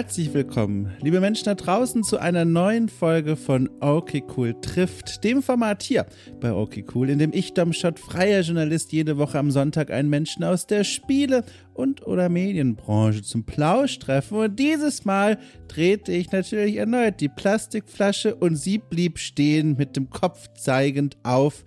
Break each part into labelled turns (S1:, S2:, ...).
S1: Herzlich willkommen, liebe Menschen da draußen, zu einer neuen Folge von Okay Cool trifft, dem Format hier bei Okay Cool, in dem ich, Dom Schott, freier Journalist, jede Woche am Sonntag einen Menschen aus der Spiele- und oder Medienbranche zum Plausch treffe. Und dieses Mal drehte ich natürlich erneut die Plastikflasche und sie blieb stehen mit dem Kopf zeigend auf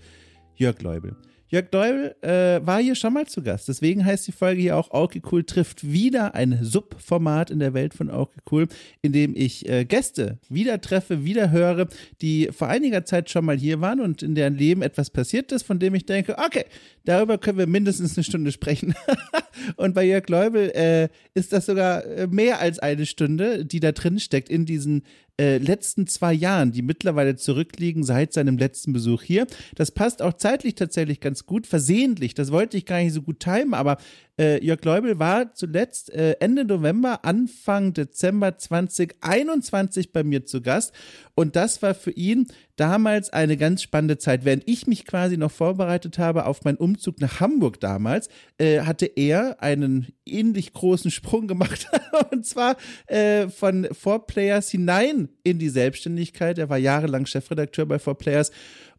S1: Jörg Leubel. Jörg Deubel äh, war hier schon mal zu Gast. Deswegen heißt die Folge hier auch Auke Cool trifft wieder ein Subformat in der Welt von Auke Cool, in dem ich äh, Gäste wieder treffe, wieder höre, die vor einiger Zeit schon mal hier waren und in deren Leben etwas passiert ist, von dem ich denke, okay, darüber können wir mindestens eine Stunde sprechen. und bei Jörg Leubel äh, ist das sogar äh, mehr als eine Stunde, die da drin steckt in diesen äh, letzten zwei Jahren, die mittlerweile zurückliegen seit seinem letzten Besuch hier. Das passt auch zeitlich tatsächlich ganz gut, versehentlich. Das wollte ich gar nicht so gut timen, aber äh, Jörg Leubel war zuletzt äh, Ende November, Anfang Dezember 2021 bei mir zu Gast. Und das war für ihn damals eine ganz spannende Zeit. Während ich mich quasi noch vorbereitet habe auf meinen Umzug nach Hamburg damals, äh, hatte er einen ähnlich großen Sprung gemacht. und zwar äh, von Four Players hinein in die Selbstständigkeit. Er war jahrelang Chefredakteur bei Four Players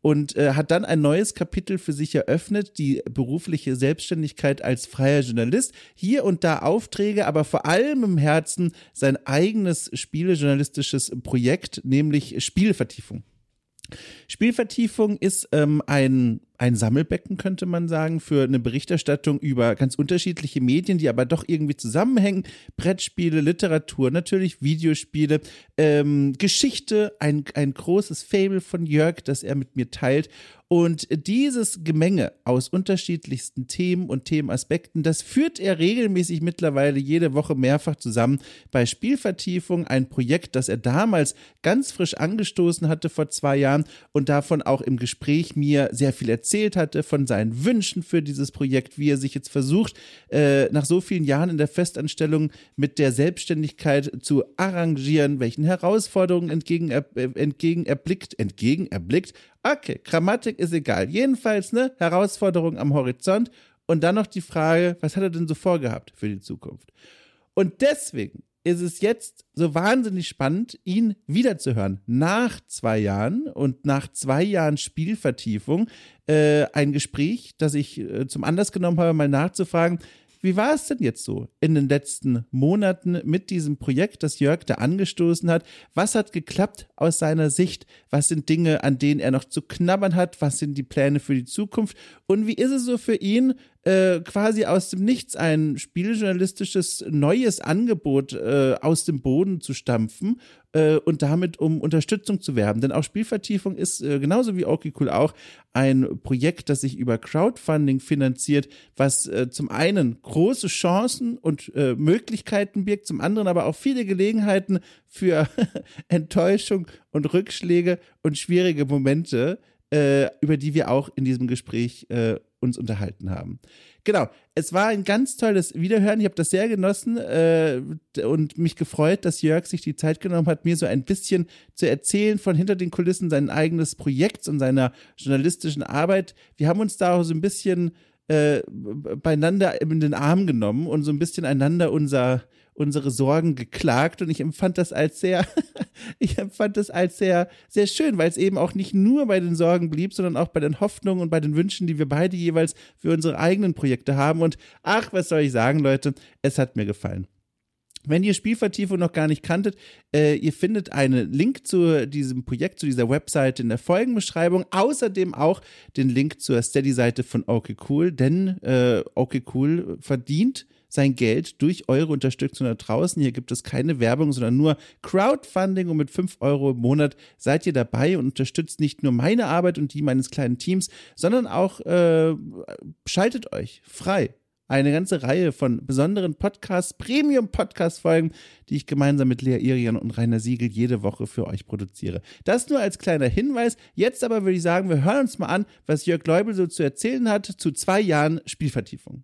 S1: und äh, hat dann ein neues Kapitel für sich eröffnet, die berufliche Selbstständigkeit als freier Journalist. Hier und da Aufträge, aber vor allem im Herzen sein eigenes spielejournalistisches Projekt, nämlich Spielvertiefung. Spielvertiefung ist ähm, ein ein Sammelbecken, könnte man sagen, für eine Berichterstattung über ganz unterschiedliche Medien, die aber doch irgendwie zusammenhängen. Brettspiele, Literatur, natürlich Videospiele, ähm, Geschichte, ein, ein großes Fable von Jörg, das er mit mir teilt. Und dieses Gemenge aus unterschiedlichsten Themen und Themenaspekten, das führt er regelmäßig mittlerweile jede Woche mehrfach zusammen bei Spielvertiefung, ein Projekt, das er damals ganz frisch angestoßen hatte vor zwei Jahren und davon auch im Gespräch mir sehr viel erzählt erzählt hatte, von seinen Wünschen für dieses Projekt, wie er sich jetzt versucht, äh, nach so vielen Jahren in der Festanstellung mit der Selbstständigkeit zu arrangieren, welchen Herausforderungen entgegen, äh, entgegen erblickt, entgegen erblickt. Okay, Grammatik ist egal. Jedenfalls, ne, Herausforderung am Horizont. Und dann noch die Frage, was hat er denn so vorgehabt für die Zukunft? Und deswegen ist es jetzt so wahnsinnig spannend, ihn wiederzuhören. Nach zwei Jahren und nach zwei Jahren Spielvertiefung äh, ein Gespräch, das ich äh, zum Anlass genommen habe, mal nachzufragen, wie war es denn jetzt so in den letzten Monaten mit diesem Projekt, das Jörg da angestoßen hat? Was hat geklappt aus seiner Sicht? Was sind Dinge, an denen er noch zu knabbern hat? Was sind die Pläne für die Zukunft? Und wie ist es so für ihn, äh, quasi aus dem Nichts ein spieljournalistisches neues Angebot äh, aus dem Boden zu stampfen äh, und damit um Unterstützung zu werben. Denn auch Spielvertiefung ist äh, genauso wie okay cool auch ein Projekt, das sich über Crowdfunding finanziert, was äh, zum einen große Chancen und äh, Möglichkeiten birgt, zum anderen aber auch viele Gelegenheiten für Enttäuschung und Rückschläge und schwierige Momente, äh, über die wir auch in diesem Gespräch uns unterhalten haben. Genau, es war ein ganz tolles Wiederhören. Ich habe das sehr genossen äh, und mich gefreut, dass Jörg sich die Zeit genommen hat, mir so ein bisschen zu erzählen von hinter den Kulissen sein eigenes Projekts und seiner journalistischen Arbeit. Wir haben uns da auch so ein bisschen äh, beieinander in den Arm genommen und so ein bisschen einander unser unsere Sorgen geklagt und ich empfand das als sehr, ich empfand das als sehr, sehr schön, weil es eben auch nicht nur bei den Sorgen blieb, sondern auch bei den Hoffnungen und bei den Wünschen, die wir beide jeweils für unsere eigenen Projekte haben. Und ach, was soll ich sagen, Leute, es hat mir gefallen. Wenn ihr Spielvertiefung noch gar nicht kanntet, äh, ihr findet einen Link zu diesem Projekt, zu dieser Webseite in der Folgenbeschreibung. Außerdem auch den Link zur Steady-Seite von Okay Cool, denn äh, Okay Cool verdient sein Geld durch eure Unterstützung da draußen. Hier gibt es keine Werbung, sondern nur Crowdfunding und mit 5 Euro im Monat seid ihr dabei und unterstützt nicht nur meine Arbeit und die meines kleinen Teams, sondern auch äh, schaltet euch frei eine ganze Reihe von besonderen Podcasts, Premium-Podcast-Folgen, die ich gemeinsam mit Lea Irian und Rainer Siegel jede Woche für euch produziere. Das nur als kleiner Hinweis. Jetzt aber würde ich sagen, wir hören uns mal an, was Jörg Leubel so zu erzählen hat zu zwei Jahren Spielvertiefung.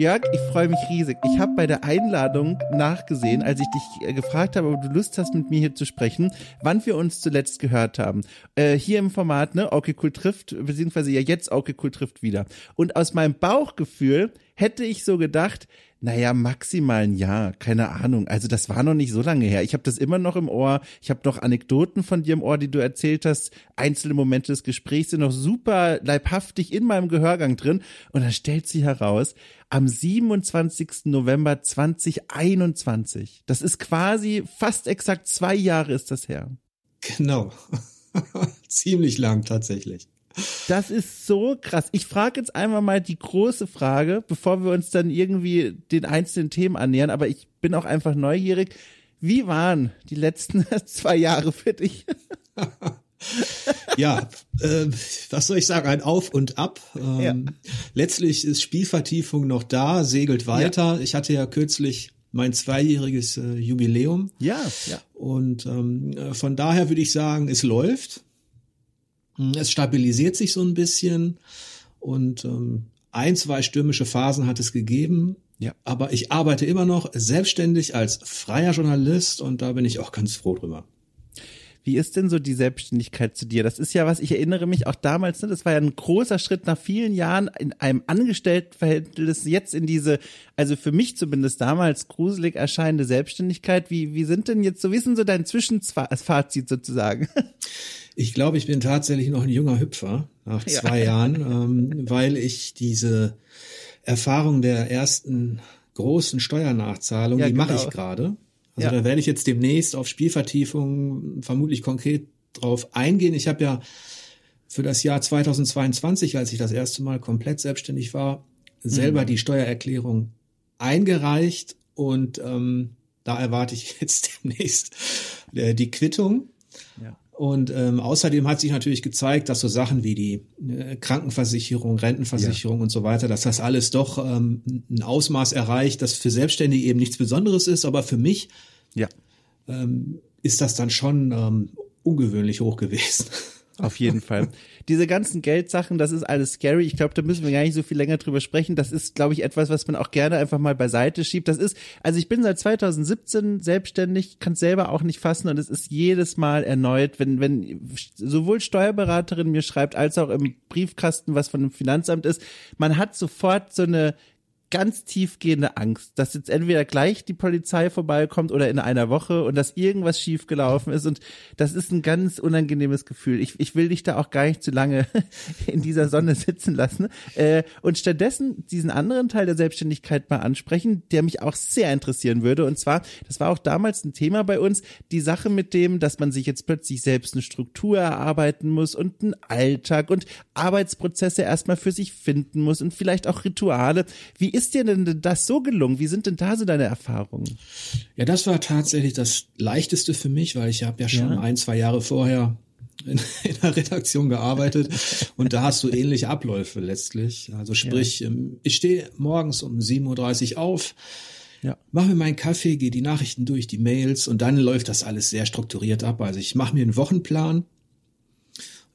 S1: Jörg, ich freue mich riesig. Ich habe bei der Einladung nachgesehen, als ich dich äh, gefragt habe, ob du Lust hast, mit mir hier zu sprechen, wann wir uns zuletzt gehört haben. Äh, hier im Format, ne, okay, cool trifft, beziehungsweise ja jetzt okay, cool trifft wieder. Und aus meinem Bauchgefühl hätte ich so gedacht, naja, maximal ein Jahr, keine Ahnung. Also das war noch nicht so lange her. Ich habe das immer noch im Ohr. Ich habe noch Anekdoten von dir im Ohr, die du erzählt hast. Einzelne Momente des Gesprächs sind noch super leibhaftig in meinem Gehörgang drin. Und dann stellt sie heraus, am 27. November 2021. Das ist quasi fast exakt zwei Jahre ist das her.
S2: Genau. Ziemlich lang tatsächlich.
S1: Das ist so krass. Ich frage jetzt einmal mal die große Frage, bevor wir uns dann irgendwie den einzelnen Themen annähern, aber ich bin auch einfach neugierig. Wie waren die letzten zwei Jahre für dich?
S2: ja, äh, was soll ich sagen? Ein Auf und Ab. Ähm, ja. Letztlich ist Spielvertiefung noch da, segelt weiter. Ja. Ich hatte ja kürzlich mein zweijähriges äh, Jubiläum.
S1: Ja, ja.
S2: Und ähm, von daher würde ich sagen, es läuft. Es stabilisiert sich so ein bisschen und ähm, ein, zwei stürmische Phasen hat es gegeben. Ja. Aber ich arbeite immer noch selbstständig als freier Journalist und da bin ich auch ganz froh drüber.
S1: Wie ist denn so die Selbstständigkeit zu dir? Das ist ja was, ich erinnere mich auch damals, ne, das war ja ein großer Schritt nach vielen Jahren in einem Angestelltenverhältnis jetzt in diese, also für mich zumindest damals gruselig erscheinende Selbstständigkeit. Wie, wie sind denn jetzt so, wie ist denn so dein Zwischenfazit sozusagen?
S2: Ich glaube, ich bin tatsächlich noch ein junger Hüpfer nach zwei ja. Jahren, ähm, weil ich diese Erfahrung der ersten großen Steuernachzahlung, ja, die genau. mache ich gerade. Also ja. da werde ich jetzt demnächst auf Spielvertiefung vermutlich konkret drauf eingehen. Ich habe ja für das Jahr 2022, als ich das erste Mal komplett selbstständig war, selber mhm. die Steuererklärung eingereicht und ähm, da erwarte ich jetzt demnächst äh, die Quittung. Und ähm, außerdem hat sich natürlich gezeigt, dass so Sachen wie die äh, Krankenversicherung, Rentenversicherung ja. und so weiter, dass das alles doch ähm, ein Ausmaß erreicht, das für Selbstständige eben nichts Besonderes ist, aber für mich ja. ähm, ist das dann schon ähm, ungewöhnlich hoch gewesen.
S1: Auf jeden Fall. Diese ganzen Geldsachen, das ist alles scary. Ich glaube, da müssen wir gar nicht so viel länger drüber sprechen. Das ist, glaube ich, etwas, was man auch gerne einfach mal beiseite schiebt. Das ist, also ich bin seit 2017 selbstständig, kann selber auch nicht fassen und es ist jedes Mal erneut, wenn, wenn sowohl Steuerberaterin mir schreibt, als auch im Briefkasten, was von dem Finanzamt ist, man hat sofort so eine, ganz tiefgehende Angst, dass jetzt entweder gleich die Polizei vorbeikommt oder in einer Woche und dass irgendwas schiefgelaufen ist. Und das ist ein ganz unangenehmes Gefühl. Ich, ich will dich da auch gar nicht zu lange in dieser Sonne sitzen lassen. Äh, und stattdessen diesen anderen Teil der Selbstständigkeit mal ansprechen, der mich auch sehr interessieren würde. Und zwar, das war auch damals ein Thema bei uns, die Sache mit dem, dass man sich jetzt plötzlich selbst eine Struktur erarbeiten muss und einen Alltag und Arbeitsprozesse erstmal für sich finden muss und vielleicht auch Rituale. Wie ist dir denn das so gelungen? Wie sind denn da so deine Erfahrungen?
S2: Ja, das war tatsächlich das Leichteste für mich, weil ich habe ja schon ja. ein, zwei Jahre vorher in, in der Redaktion gearbeitet und da hast du ähnliche Abläufe letztlich. Also sprich, ja. Ähm, ich stehe morgens um 7.30 Uhr auf, ja. mache mir meinen Kaffee, gehe die Nachrichten durch, die Mails und dann läuft das alles sehr strukturiert ab. Also ich mache mir einen Wochenplan,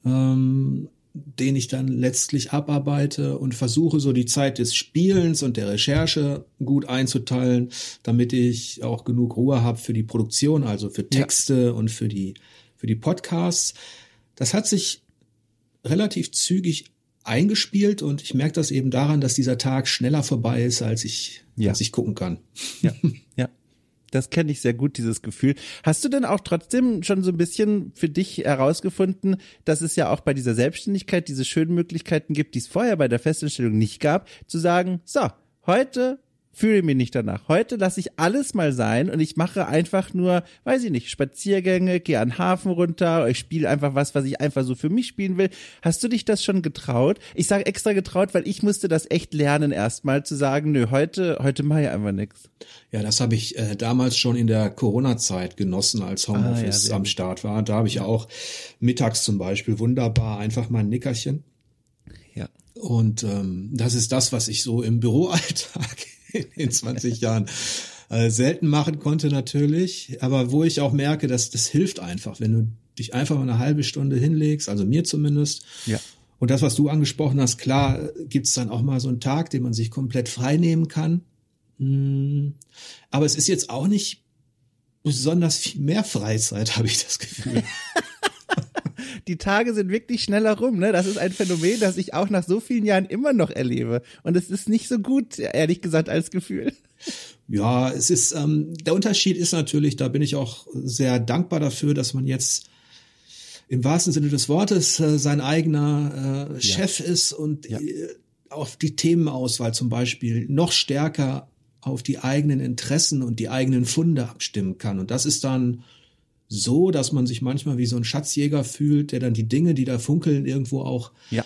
S2: ähm, den ich dann letztlich abarbeite und versuche so die Zeit des Spielens und der Recherche gut einzuteilen, damit ich auch genug Ruhe habe für die Produktion, also für Texte ja. und für die für die Podcasts. Das hat sich relativ zügig eingespielt und ich merke das eben daran, dass dieser Tag schneller vorbei ist, als ich, ja. als ich gucken kann.
S1: Ja, ja. Das kenne ich sehr gut, dieses Gefühl. Hast du denn auch trotzdem schon so ein bisschen für dich herausgefunden, dass es ja auch bei dieser Selbstständigkeit diese schönen Möglichkeiten gibt, die es vorher bei der Festanstellung nicht gab, zu sagen, so, heute fühle mich nicht danach. Heute lasse ich alles mal sein und ich mache einfach nur, weiß ich nicht, Spaziergänge, gehe an den Hafen runter, ich spiele einfach was, was ich einfach so für mich spielen will. Hast du dich das schon getraut? Ich sage extra getraut, weil ich musste das echt lernen erstmal zu sagen, nö, heute, heute mache ich einfach nichts.
S2: Ja, das habe ich äh, damals schon in der Corona-Zeit genossen, als Homeoffice ah, ja, am Start war. Da habe ich auch mittags zum Beispiel wunderbar einfach mal ein Nickerchen. Ja. Und ähm, das ist das, was ich so im Büroalltag in 20 Jahren äh, selten machen konnte natürlich, aber wo ich auch merke, dass das hilft einfach, wenn du dich einfach mal eine halbe Stunde hinlegst, also mir zumindest, ja. Und das, was du angesprochen hast, klar, gibt's dann auch mal so einen Tag, den man sich komplett frei nehmen kann. Hm. Aber es ist jetzt auch nicht besonders viel mehr Freizeit, habe ich das Gefühl.
S1: die Tage sind wirklich schneller rum. Ne? Das ist ein Phänomen, das ich auch nach so vielen Jahren immer noch erlebe. Und es ist nicht so gut, ehrlich gesagt, als Gefühl.
S2: Ja, es ist, ähm, der Unterschied ist natürlich, da bin ich auch sehr dankbar dafür, dass man jetzt im wahrsten Sinne des Wortes äh, sein eigener äh, Chef ist und ja. äh, auf die Themenauswahl zum Beispiel noch stärker auf die eigenen Interessen und die eigenen Funde abstimmen kann. Und das ist dann so, dass man sich manchmal wie so ein Schatzjäger fühlt, der dann die Dinge, die da funkeln, irgendwo auch ja.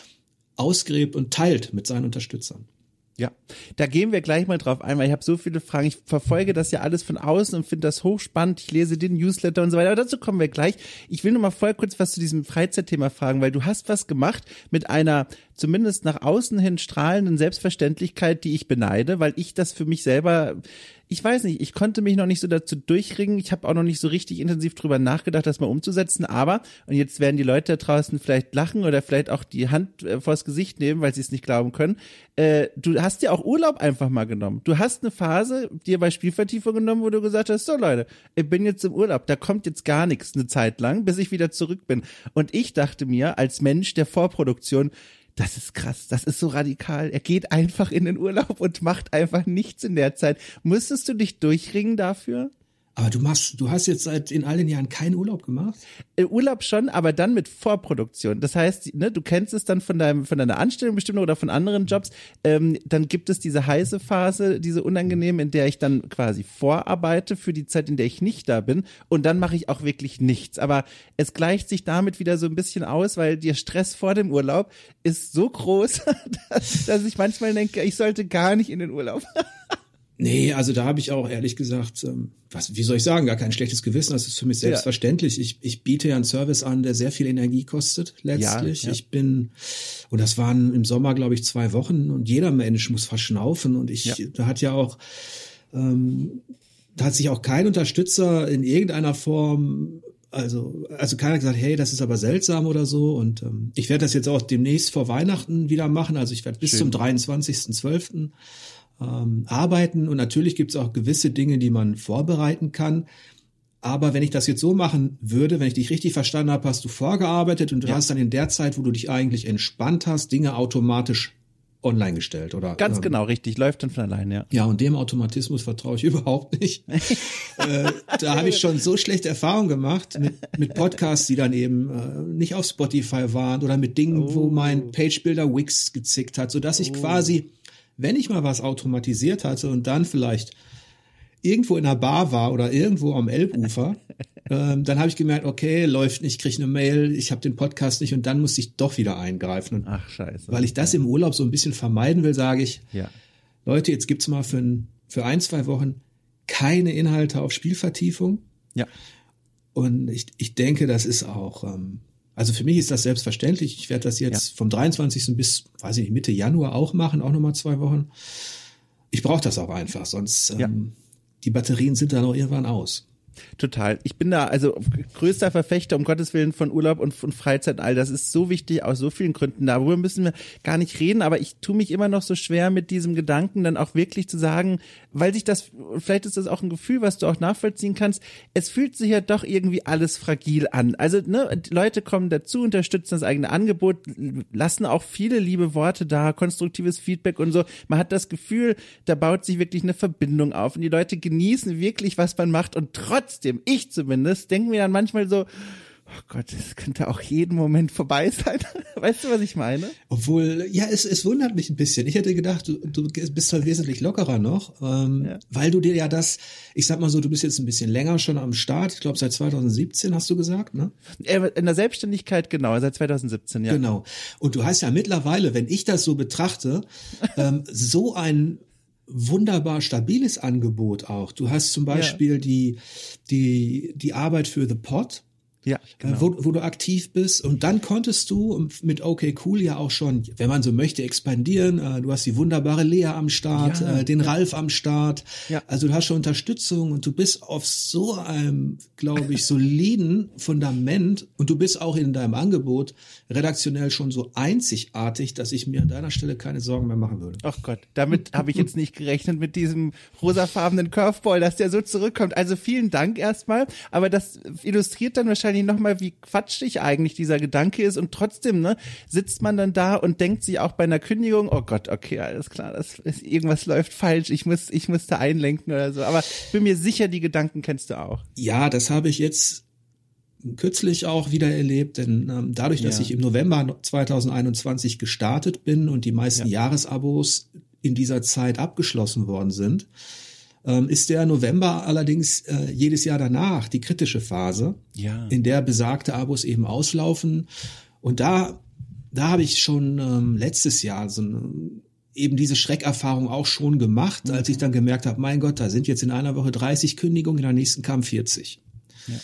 S2: ausgräbt und teilt mit seinen Unterstützern.
S1: Ja, da gehen wir gleich mal drauf ein, weil ich habe so viele Fragen. Ich verfolge das ja alles von außen und finde das hochspannend. Ich lese den Newsletter und so weiter. Aber dazu kommen wir gleich. Ich will nur mal voll kurz was zu diesem Freizeitthema fragen, weil du hast was gemacht mit einer zumindest nach außen hin strahlenden Selbstverständlichkeit, die ich beneide, weil ich das für mich selber ich weiß nicht, ich konnte mich noch nicht so dazu durchringen. Ich habe auch noch nicht so richtig intensiv drüber nachgedacht, das mal umzusetzen. Aber, und jetzt werden die Leute da draußen vielleicht lachen oder vielleicht auch die Hand äh, vors Gesicht nehmen, weil sie es nicht glauben können. Äh, du hast dir auch Urlaub einfach mal genommen. Du hast eine Phase dir bei Spielvertiefung genommen, wo du gesagt hast, so Leute, ich bin jetzt im Urlaub, da kommt jetzt gar nichts eine Zeit lang, bis ich wieder zurück bin. Und ich dachte mir, als Mensch der Vorproduktion, das ist krass, das ist so radikal. Er geht einfach in den Urlaub und macht einfach nichts in der Zeit. Müsstest du dich durchringen dafür?
S2: Aber du machst, du hast jetzt seit in all den Jahren keinen Urlaub gemacht?
S1: Äh, Urlaub schon, aber dann mit Vorproduktion. Das heißt, ne, du kennst es dann von deinem, von deiner Anstellung bestimmt oder von anderen Jobs. Ähm, dann gibt es diese heiße Phase, diese unangenehm, in der ich dann quasi vorarbeite für die Zeit, in der ich nicht da bin. Und dann mache ich auch wirklich nichts. Aber es gleicht sich damit wieder so ein bisschen aus, weil der Stress vor dem Urlaub ist so groß, dass, dass ich manchmal denke, ich sollte gar nicht in den Urlaub.
S2: Nee, also da habe ich auch ehrlich gesagt, ähm, was, wie soll ich sagen, gar kein schlechtes Gewissen. Das ist für mich selbstverständlich. Ja. Ich, ich biete ja einen Service an, der sehr viel Energie kostet, letztlich. Ja, ja. Ich bin, und das waren im Sommer, glaube ich, zwei Wochen und jeder Mensch muss verschnaufen. Und ich, da hat ja auch, ähm, da hat sich auch kein Unterstützer in irgendeiner Form also, also keiner gesagt, hey, das ist aber seltsam oder so. Und ähm, ich werde das jetzt auch demnächst vor Weihnachten wieder machen. Also ich werde bis Schön. zum 23.12 ähm, arbeiten. Und natürlich gibt es auch gewisse Dinge, die man vorbereiten kann. Aber wenn ich das jetzt so machen würde, wenn ich dich richtig verstanden habe, hast du vorgearbeitet und du ja. hast dann in der Zeit, wo du dich eigentlich entspannt hast, Dinge automatisch online gestellt, oder?
S1: Ganz ähm, genau, richtig, läuft dann von allein, ja.
S2: Ja, und dem Automatismus vertraue ich überhaupt nicht. äh, da habe ich schon so schlechte Erfahrungen gemacht mit, mit Podcasts, die dann eben äh, nicht auf Spotify waren oder mit Dingen, oh. wo mein Page-Builder Wix gezickt hat, so dass ich oh. quasi wenn ich mal was automatisiert hatte und dann vielleicht irgendwo in einer Bar war oder irgendwo am Elbufer, ähm, dann habe ich gemerkt, okay, läuft nicht, kriege eine Mail, ich habe den Podcast nicht und dann muss ich doch wieder eingreifen. Und
S1: Ach scheiße.
S2: Weil ich das im Urlaub so ein bisschen vermeiden will, sage ich, ja. Leute, jetzt gibt's mal für ein, für ein, zwei Wochen keine Inhalte auf Spielvertiefung.
S1: Ja.
S2: Und ich, ich denke, das ist auch ähm, also für mich ist das selbstverständlich. Ich werde das jetzt ja. vom 23. bis, weiß ich nicht, Mitte Januar auch machen, auch nochmal zwei Wochen. Ich brauche das auch einfach, sonst ja. ähm, die Batterien sind dann auch irgendwann aus.
S1: Total. Ich bin da also größter Verfechter um Gottes Willen von Urlaub und von Freizeit und all das ist so wichtig aus so vielen Gründen. Darüber müssen wir gar nicht reden, aber ich tue mich immer noch so schwer mit diesem Gedanken dann auch wirklich zu sagen, weil sich das, vielleicht ist das auch ein Gefühl, was du auch nachvollziehen kannst, es fühlt sich ja doch irgendwie alles fragil an. Also ne, Leute kommen dazu, unterstützen das eigene Angebot, lassen auch viele liebe Worte da, konstruktives Feedback und so. Man hat das Gefühl, da baut sich wirklich eine Verbindung auf und die Leute genießen wirklich, was man macht und trotzdem trotzdem, ich zumindest, denke mir dann manchmal so, oh Gott, das könnte auch jeden Moment vorbei sein. Weißt du, was ich meine?
S2: Obwohl, ja, es, es wundert mich ein bisschen. Ich hätte gedacht, du, du bist halt wesentlich lockerer noch, ähm, ja. weil du dir ja das, ich sag mal so, du bist jetzt ein bisschen länger schon am Start. Ich glaube, seit 2017 hast du gesagt, ne?
S1: In der Selbstständigkeit, genau, seit 2017, ja.
S2: Genau. Und du hast ja mittlerweile, wenn ich das so betrachte, ähm, so ein wunderbar stabiles Angebot auch. Du hast zum Beispiel ja. die, die, die Arbeit für The Pod,
S1: ja, genau.
S2: wo, wo du aktiv bist. Und dann konntest du mit OK Cool ja auch schon, wenn man so möchte, expandieren. Äh, du hast die wunderbare Lea am Start, ja, äh, den ja. Ralf am Start. Ja. Also du hast schon Unterstützung und du bist auf so einem, glaube ich, soliden Fundament und du bist auch in deinem Angebot redaktionell schon so einzigartig, dass ich mir an deiner Stelle keine Sorgen mehr machen würde.
S1: Ach Gott, damit habe ich jetzt nicht gerechnet mit diesem rosafarbenen Curveball, dass der so zurückkommt. Also vielen Dank erstmal. Aber das illustriert dann wahrscheinlich wahrscheinlich nochmal, wie quatschig eigentlich dieser Gedanke ist und trotzdem, ne, sitzt man dann da und denkt sich auch bei einer Kündigung, oh Gott, okay, alles klar, das ist, irgendwas läuft falsch, ich muss, ich muss da einlenken oder so. Aber ich bin mir sicher, die Gedanken kennst du auch.
S2: Ja, das habe ich jetzt kürzlich auch wieder erlebt, denn ähm, dadurch, dass ja. ich im November 2021 gestartet bin und die meisten ja. Jahresabos in dieser Zeit abgeschlossen worden sind, ist der November allerdings äh, jedes Jahr danach die kritische Phase, ja. in der besagte Abos eben auslaufen. Und da, da habe ich schon ähm, letztes Jahr so eine, eben diese Schreckerfahrung auch schon gemacht, mhm. als ich dann gemerkt habe, mein Gott, da sind jetzt in einer Woche 30 Kündigungen, in der nächsten kamen 40. Ja.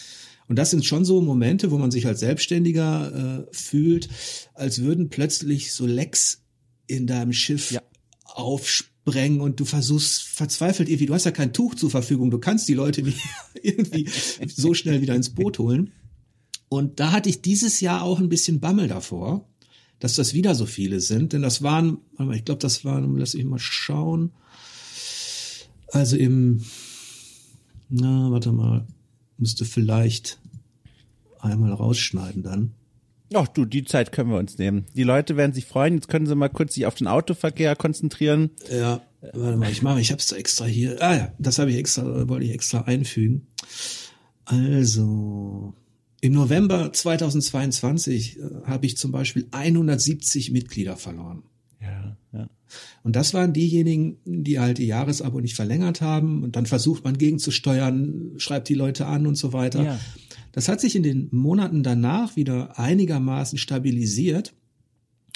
S2: Und das sind schon so Momente, wo man sich als Selbstständiger äh, fühlt, als würden plötzlich so Lecks in deinem Schiff ja. aufspringen bringen und du versuchst verzweifelt irgendwie, du hast ja kein Tuch zur Verfügung, du kannst die Leute nicht irgendwie so schnell wieder ins Boot holen. Und da hatte ich dieses Jahr auch ein bisschen Bammel davor, dass das wieder so viele sind, denn das waren, ich glaube, das waren, lass ich mal schauen, also im, na, warte mal, müsste vielleicht einmal rausschneiden dann.
S1: Ach du, die Zeit können wir uns nehmen. Die Leute werden sich freuen. Jetzt können sie mal kurz sich auf den Autoverkehr konzentrieren.
S2: Ja, warte mal, ich mache, ich habe es extra hier. Ah ja, das habe ich extra, wollte ich extra einfügen. Also, im November 2022 äh, habe ich zum Beispiel 170 Mitglieder verloren.
S1: Ja, ja.
S2: Und das waren diejenigen, die halt ihr Jahresabo nicht verlängert haben. Und dann versucht man gegenzusteuern, schreibt die Leute an und so weiter. Ja. Das hat sich in den Monaten danach wieder einigermaßen stabilisiert.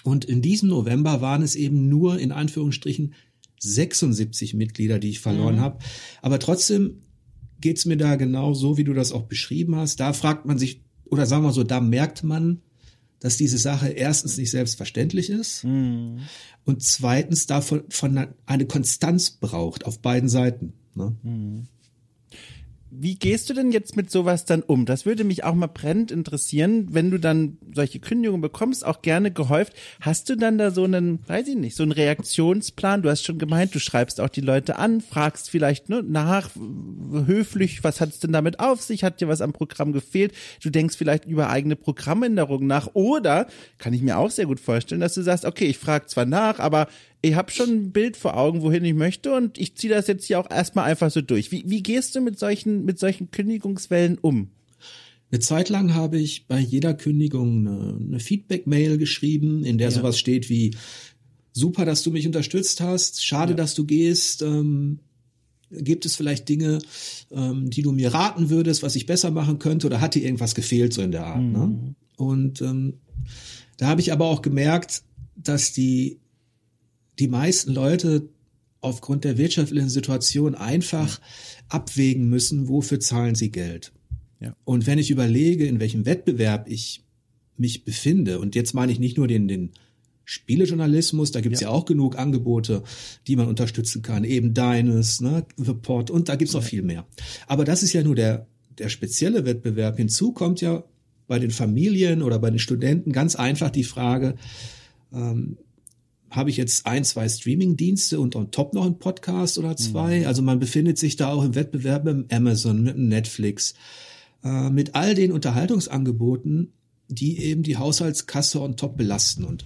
S2: Und in diesem November waren es eben nur in Anführungsstrichen 76 Mitglieder, die ich verloren mhm. habe. Aber trotzdem geht's mir da genau so, wie du das auch beschrieben hast. Da fragt man sich, oder sagen wir so, da merkt man, dass diese Sache erstens nicht selbstverständlich ist mhm. und zweitens davon von eine Konstanz braucht auf beiden Seiten. Ne? Mhm.
S1: Wie gehst du denn jetzt mit sowas dann um? Das würde mich auch mal brennend interessieren, wenn du dann solche Kündigungen bekommst, auch gerne gehäuft. Hast du dann da so einen, weiß ich nicht, so einen Reaktionsplan? Du hast schon gemeint, du schreibst auch die Leute an, fragst vielleicht ne, nach, höflich, was hat es denn damit auf sich? Hat dir was am Programm gefehlt? Du denkst vielleicht über eigene Programmänderungen nach. Oder, kann ich mir auch sehr gut vorstellen, dass du sagst, okay, ich frage zwar nach, aber ich habe schon ein Bild vor Augen, wohin ich möchte und ich ziehe das jetzt hier auch erstmal einfach so durch. Wie, wie gehst du mit solchen, mit solchen Kündigungswellen um?
S2: Eine Zeit lang habe ich bei jeder Kündigung eine, eine Feedback-Mail geschrieben, in der ja. sowas steht wie super, dass du mich unterstützt hast, schade, ja. dass du gehst. Ähm, gibt es vielleicht Dinge, ähm, die du mir raten würdest, was ich besser machen könnte, oder hat dir irgendwas gefehlt so in der Art? Ne? Mhm. Ne? Und ähm, da habe ich aber auch gemerkt, dass die die meisten Leute aufgrund der wirtschaftlichen Situation einfach abwägen müssen, wofür zahlen sie Geld. Ja. Und wenn ich überlege, in welchem Wettbewerb ich mich befinde, und jetzt meine ich nicht nur den, den Spielejournalismus, da gibt's ja. ja. auch genug Angebote, die man unterstützen kann, eben deines, ne, The Pod und da gibt's noch ja. viel mehr. Aber das ist ja nur der, der spezielle Wettbewerb. Hinzu kommt ja bei den Familien oder bei den Studenten ganz einfach die Frage, ähm, habe ich jetzt ein, zwei Streaming-Dienste und on top noch einen Podcast oder zwei. Mhm. Also man befindet sich da auch im Wettbewerb mit Amazon, mit Netflix, äh, mit all den Unterhaltungsangeboten, die eben die Haushaltskasse on top belasten. Und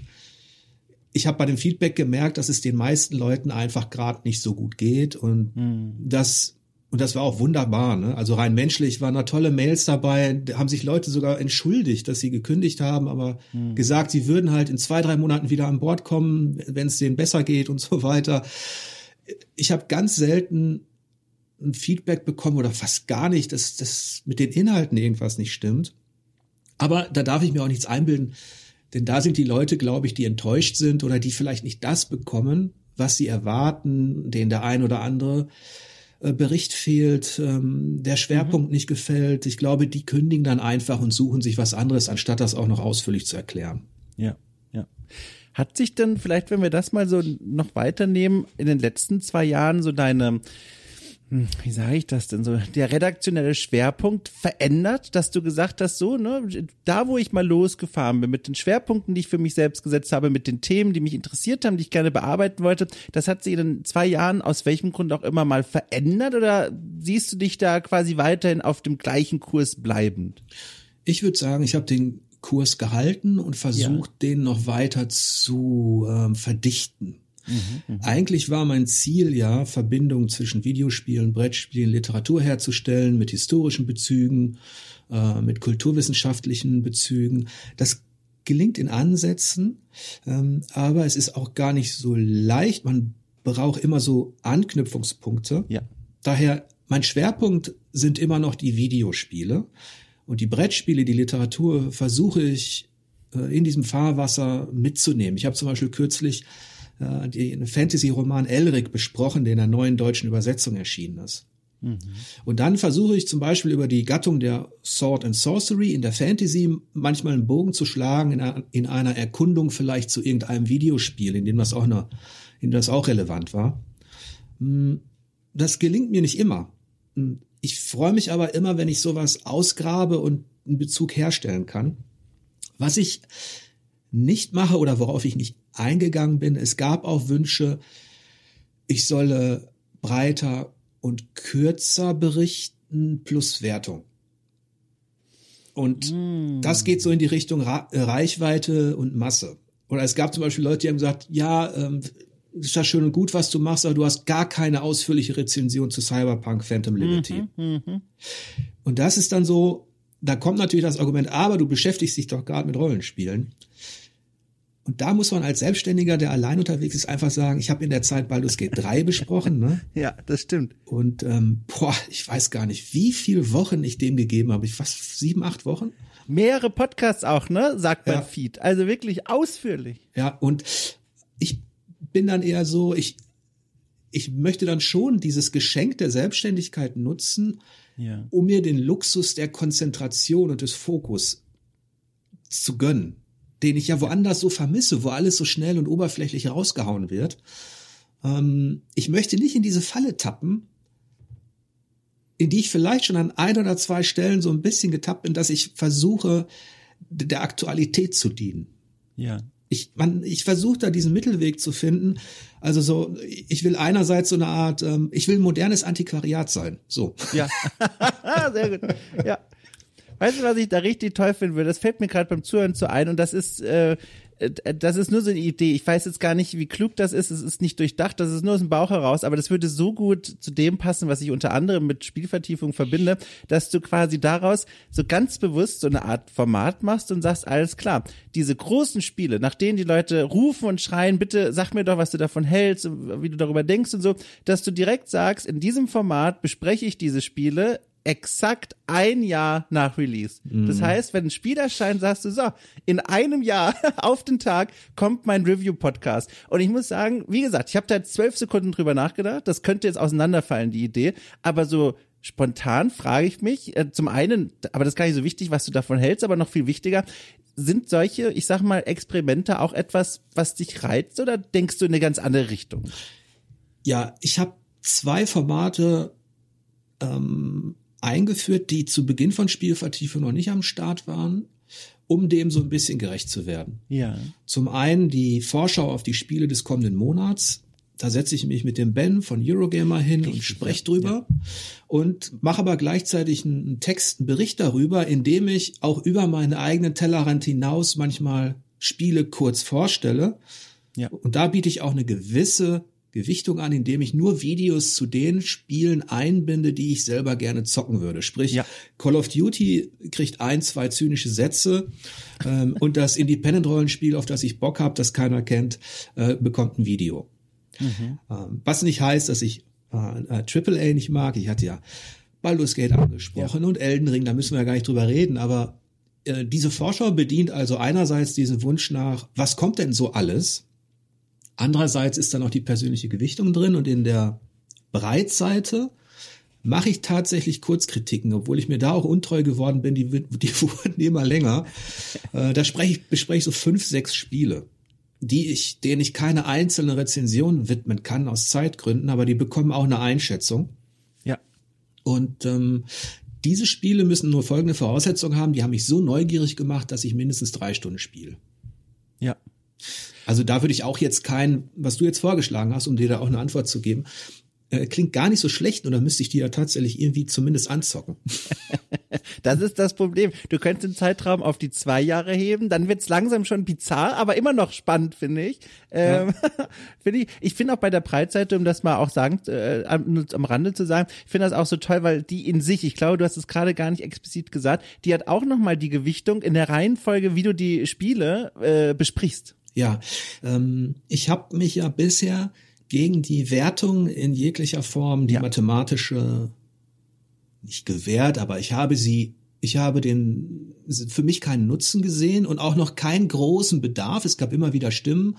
S2: ich habe bei dem Feedback gemerkt, dass es den meisten Leuten einfach gerade nicht so gut geht und mhm. dass und das war auch wunderbar. Ne? Also rein menschlich waren da tolle Mails dabei. Da haben sich Leute sogar entschuldigt, dass sie gekündigt haben, aber hm. gesagt, sie würden halt in zwei, drei Monaten wieder an Bord kommen, wenn es denen besser geht und so weiter. Ich habe ganz selten ein Feedback bekommen oder fast gar nicht, dass das mit den Inhalten irgendwas nicht stimmt. Aber da darf ich mir auch nichts einbilden, denn da sind die Leute, glaube ich, die enttäuscht sind oder die vielleicht nicht das bekommen, was sie erwarten, den der ein oder andere Bericht fehlt, ähm, der Schwerpunkt mhm. nicht gefällt. Ich glaube, die kündigen dann einfach und suchen sich was anderes, anstatt das auch noch ausführlich zu erklären.
S1: Ja, ja. Hat sich denn vielleicht, wenn wir das mal so noch weiternehmen, in den letzten zwei Jahren so deine wie sage ich das denn so, der redaktionelle Schwerpunkt verändert, dass du gesagt hast, so, ne, da wo ich mal losgefahren bin, mit den Schwerpunkten, die ich für mich selbst gesetzt habe, mit den Themen, die mich interessiert haben, die ich gerne bearbeiten wollte, das hat sich in zwei Jahren aus welchem Grund auch immer mal verändert oder siehst du dich da quasi weiterhin auf dem gleichen Kurs bleibend?
S2: Ich würde sagen, ich habe den Kurs gehalten und versucht, ja. den noch weiter zu ähm, verdichten. Mhm, Eigentlich war mein Ziel ja, Verbindungen zwischen Videospielen, Brettspielen, Literatur herzustellen mit historischen Bezügen, äh, mit kulturwissenschaftlichen Bezügen. Das gelingt in Ansätzen, ähm, aber es ist auch gar nicht so leicht. Man braucht immer so Anknüpfungspunkte.
S1: Ja.
S2: Daher, mein Schwerpunkt sind immer noch die Videospiele. Und die Brettspiele, die Literatur versuche ich äh, in diesem Fahrwasser mitzunehmen. Ich habe zum Beispiel kürzlich äh, den Fantasy-Roman Elric besprochen, der in der neuen deutschen Übersetzung erschienen ist. Mhm. Und dann versuche ich zum Beispiel über die Gattung der Sword and Sorcery in der Fantasy manchmal einen Bogen zu schlagen in einer, in einer Erkundung vielleicht zu irgendeinem Videospiel, in dem das auch eine, in dem das auch relevant war. Hm, das gelingt mir nicht immer. Hm, ich freue mich aber immer, wenn ich sowas ausgrabe und einen Bezug herstellen kann. Was ich nicht mache oder worauf ich nicht eingegangen bin. Es gab auch Wünsche, ich solle breiter und kürzer berichten plus Wertung. Und mm. das geht so in die Richtung Ra Reichweite und Masse. Oder es gab zum Beispiel Leute, die haben gesagt, ja, ähm, ist das schön und gut, was du machst, aber du hast gar keine ausführliche Rezension zu Cyberpunk Phantom Liberty. Mhm, mh. Und das ist dann so, da kommt natürlich das Argument, aber du beschäftigst dich doch gerade mit Rollenspielen. Und da muss man als Selbstständiger, der allein unterwegs ist, einfach sagen, ich habe in der Zeit Baldur's Gate 3 besprochen. Ne?
S1: Ja, das stimmt.
S2: Und ähm, boah, ich weiß gar nicht, wie viele Wochen ich dem gegeben habe. Ich fast sieben, acht Wochen.
S1: Mehrere Podcasts auch, ne? Sagt mein ja. Feed. Also wirklich ausführlich.
S2: Ja, und ich bin dann eher so, ich, ich möchte dann schon dieses Geschenk der Selbstständigkeit nutzen, ja. um mir den Luxus der Konzentration und des Fokus zu gönnen den ich ja woanders so vermisse, wo alles so schnell und oberflächlich rausgehauen wird. Ähm, ich möchte nicht in diese Falle tappen, in die ich vielleicht schon an ein oder zwei Stellen so ein bisschen getappt bin, dass ich versuche, der Aktualität zu dienen.
S1: Ja.
S2: Ich, man, ich versuche da diesen Mittelweg zu finden. Also so, ich will einerseits so eine Art, ähm, ich will modernes Antiquariat sein. So.
S1: Ja. Sehr gut. Ja. Weißt du, was ich da richtig toll finden würde? Das fällt mir gerade beim Zuhören zu ein und das ist, äh, äh, das ist nur so eine Idee. Ich weiß jetzt gar nicht, wie klug das ist. Es ist nicht durchdacht, das ist nur aus dem Bauch heraus, aber das würde so gut zu dem passen, was ich unter anderem mit Spielvertiefung verbinde, dass du quasi daraus so ganz bewusst so eine Art Format machst und sagst, alles klar, diese großen Spiele, nach denen die Leute rufen und schreien, bitte sag mir doch, was du davon hältst, wie du darüber denkst und so, dass du direkt sagst, in diesem Format bespreche ich diese Spiele exakt ein Jahr nach Release. Mhm. Das heißt, wenn ein Spiel erscheint, sagst du so, in einem Jahr auf den Tag kommt mein Review-Podcast. Und ich muss sagen, wie gesagt, ich habe da zwölf Sekunden drüber nachgedacht. Das könnte jetzt auseinanderfallen, die Idee. Aber so spontan frage ich mich, äh, zum einen, aber das ist gar nicht so wichtig, was du davon hältst, aber noch viel wichtiger, sind solche, ich sag mal, Experimente auch etwas, was dich reizt oder denkst du in eine ganz andere Richtung?
S2: Ja, ich habe zwei Formate ähm, eingeführt, die zu Beginn von Spielvertiefung noch nicht am Start waren, um dem so ein bisschen gerecht zu werden.
S1: Ja.
S2: Zum einen die Vorschau auf die Spiele des kommenden Monats. Da setze ich mich mit dem Ben von Eurogamer hin Richtig, und spreche drüber ja. und mache aber gleichzeitig einen Text, einen Bericht darüber, in dem ich auch über meine eigenen Tellerrand hinaus manchmal Spiele kurz vorstelle. Ja. Und da biete ich auch eine gewisse Gewichtung an, indem ich nur Videos zu den Spielen einbinde, die ich selber gerne zocken würde. Sprich, ja. Call of Duty kriegt ein, zwei zynische Sätze ähm, und das Independent-Rollenspiel, auf das ich Bock habe, das keiner kennt, äh, bekommt ein Video. Mhm. Ähm, was nicht heißt, dass ich äh, äh, AAA nicht mag. Ich hatte ja Baldur's Gate angesprochen ja. und Elden Ring, da müssen wir ja gar nicht drüber reden, aber äh, diese Vorschau bedient also einerseits diesen Wunsch nach, was kommt denn so alles? Andererseits ist dann auch die persönliche Gewichtung drin und in der Breitseite mache ich tatsächlich Kurzkritiken, obwohl ich mir da auch untreu geworden bin, die, die wurden immer länger. Äh, da spreche ich, bespreche ich so fünf, sechs Spiele, die ich, denen ich keine einzelne Rezension widmen kann aus Zeitgründen, aber die bekommen auch eine Einschätzung.
S1: Ja.
S2: Und ähm, diese Spiele müssen nur folgende Voraussetzungen haben, die haben mich so neugierig gemacht, dass ich mindestens drei Stunden spiele.
S1: Ja.
S2: Also da würde ich auch jetzt kein, was du jetzt vorgeschlagen hast, um dir da auch eine Antwort zu geben, äh, klingt gar nicht so schlecht und dann müsste ich die ja tatsächlich irgendwie zumindest anzocken.
S1: das ist das Problem. Du könntest den Zeitraum auf die zwei Jahre heben, dann wird's langsam schon bizarr, aber immer noch spannend, finde ich. Ähm, ja. finde ich ich finde auch bei der Breitseite, um das mal auch sagen, äh, am, am Rande zu sagen, ich finde das auch so toll, weil die in sich, ich glaube, du hast es gerade gar nicht explizit gesagt, die hat auch nochmal die Gewichtung in der Reihenfolge, wie du die Spiele äh, besprichst.
S2: Ja, ähm, ich habe mich ja bisher gegen die Wertung in jeglicher Form, die ja. mathematische, nicht gewährt, aber ich habe sie, ich habe den, für mich keinen Nutzen gesehen und auch noch keinen großen Bedarf. Es gab immer wieder Stimmen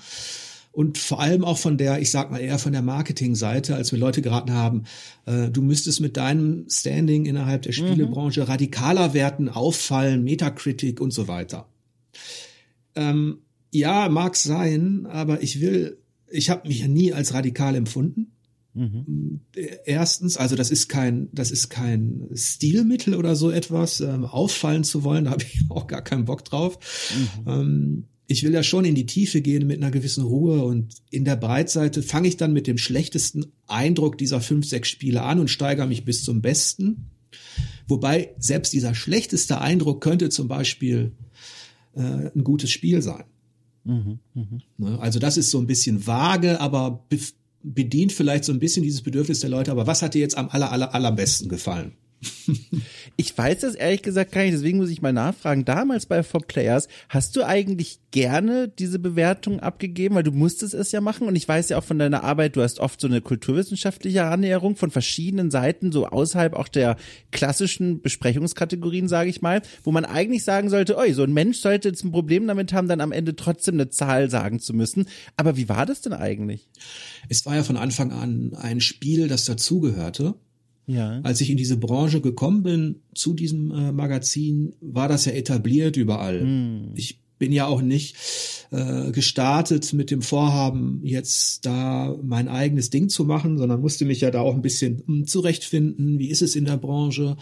S2: und vor allem auch von der, ich sag mal eher von der Marketingseite, als mir Leute geraten haben, äh, du müsstest mit deinem Standing innerhalb der mhm. Spielebranche radikaler werten, auffallen, Metacritic und so weiter. Ähm, ja, mag sein, aber ich will ich habe mich ja nie als radikal empfunden. Mhm. Erstens, also das ist kein, das ist kein Stilmittel oder so etwas, ähm, auffallen zu wollen, da habe ich auch gar keinen Bock drauf. Mhm. Ähm, ich will ja schon in die Tiefe gehen mit einer gewissen Ruhe und in der Breitseite fange ich dann mit dem schlechtesten Eindruck dieser fünf, sechs Spiele an und steigere mich bis zum besten. Wobei selbst dieser schlechteste Eindruck könnte zum Beispiel äh, ein gutes Spiel sein. Mhm, mh. Also das ist so ein bisschen vage, aber bedient vielleicht so ein bisschen dieses Bedürfnis der Leute. Aber was hat dir jetzt am aller, aller, allerbesten gefallen?
S1: Ich weiß das ehrlich gesagt gar nicht, deswegen muss ich mal nachfragen. Damals bei Four Players, hast du eigentlich gerne diese Bewertung abgegeben, weil du musstest es ja machen und ich weiß ja auch von deiner Arbeit, du hast oft so eine kulturwissenschaftliche Annäherung von verschiedenen Seiten, so außerhalb auch der klassischen Besprechungskategorien, sage ich mal, wo man eigentlich sagen sollte, oi, so ein Mensch sollte jetzt ein Problem damit haben, dann am Ende trotzdem eine Zahl sagen zu müssen. Aber wie war das denn eigentlich?
S2: Es war ja von Anfang an ein Spiel, das dazugehörte.
S1: Ja.
S2: Als ich in diese Branche gekommen bin, zu diesem äh, Magazin, war das ja etabliert überall. Hm. Ich bin ja auch nicht äh, gestartet mit dem Vorhaben, jetzt da mein eigenes Ding zu machen, sondern musste mich ja da auch ein bisschen hm, zurechtfinden. Wie ist es in der Branche?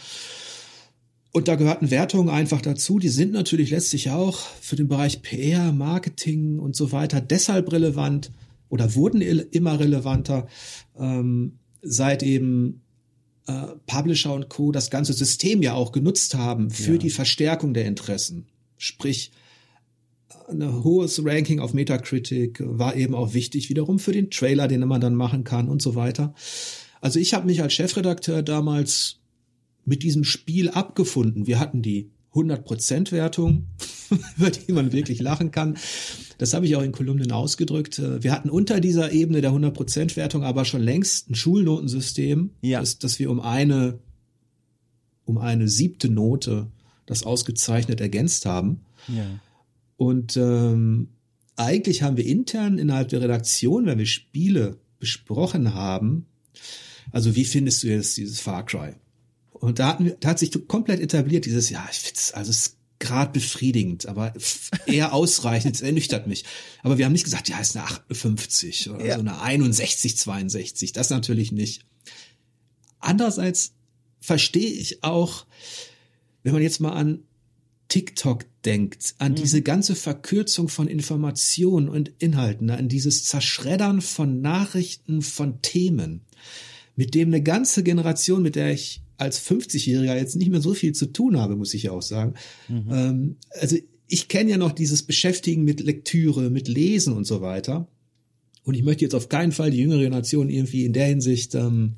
S2: Und da gehörten Wertungen einfach dazu. Die sind natürlich letztlich auch für den Bereich PR, Marketing und so weiter deshalb relevant oder wurden immer relevanter, ähm, seit eben äh, Publisher und Co. das ganze System ja auch genutzt haben für ja. die Verstärkung der Interessen. Sprich, ein hohes Ranking auf Metacritic war eben auch wichtig, wiederum für den Trailer, den man dann machen kann und so weiter. Also ich habe mich als Chefredakteur damals mit diesem Spiel abgefunden. Wir hatten die 100% Wertung, über die man wirklich lachen kann. Das habe ich auch in Kolumnen ausgedrückt. Wir hatten unter dieser Ebene der 100% Wertung aber schon längst ein Schulnotensystem, ja. dass, dass wir um eine, um eine siebte Note das ausgezeichnet ergänzt haben.
S1: Ja.
S2: Und ähm, eigentlich haben wir intern innerhalb der Redaktion, wenn wir Spiele besprochen haben, also wie findest du jetzt dieses Far Cry? Und da, hatten wir, da hat sich komplett etabliert dieses, ja, ich find's, also es ist gerade befriedigend, aber eher ausreichend, es ernüchtert mich. Aber wir haben nicht gesagt, ja, es ist eine 58 oder ja. so eine 61, 62, das natürlich nicht. Andererseits verstehe ich auch, wenn man jetzt mal an TikTok denkt, an mhm. diese ganze Verkürzung von Informationen und Inhalten, an dieses Zerschreddern von Nachrichten, von Themen, mit dem eine ganze Generation, mit der ich als 50-Jähriger jetzt nicht mehr so viel zu tun habe, muss ich ja auch sagen. Mhm. Ähm, also ich kenne ja noch dieses Beschäftigen mit Lektüre, mit Lesen und so weiter. Und ich möchte jetzt auf keinen Fall die jüngere Generation irgendwie in der Hinsicht, ähm,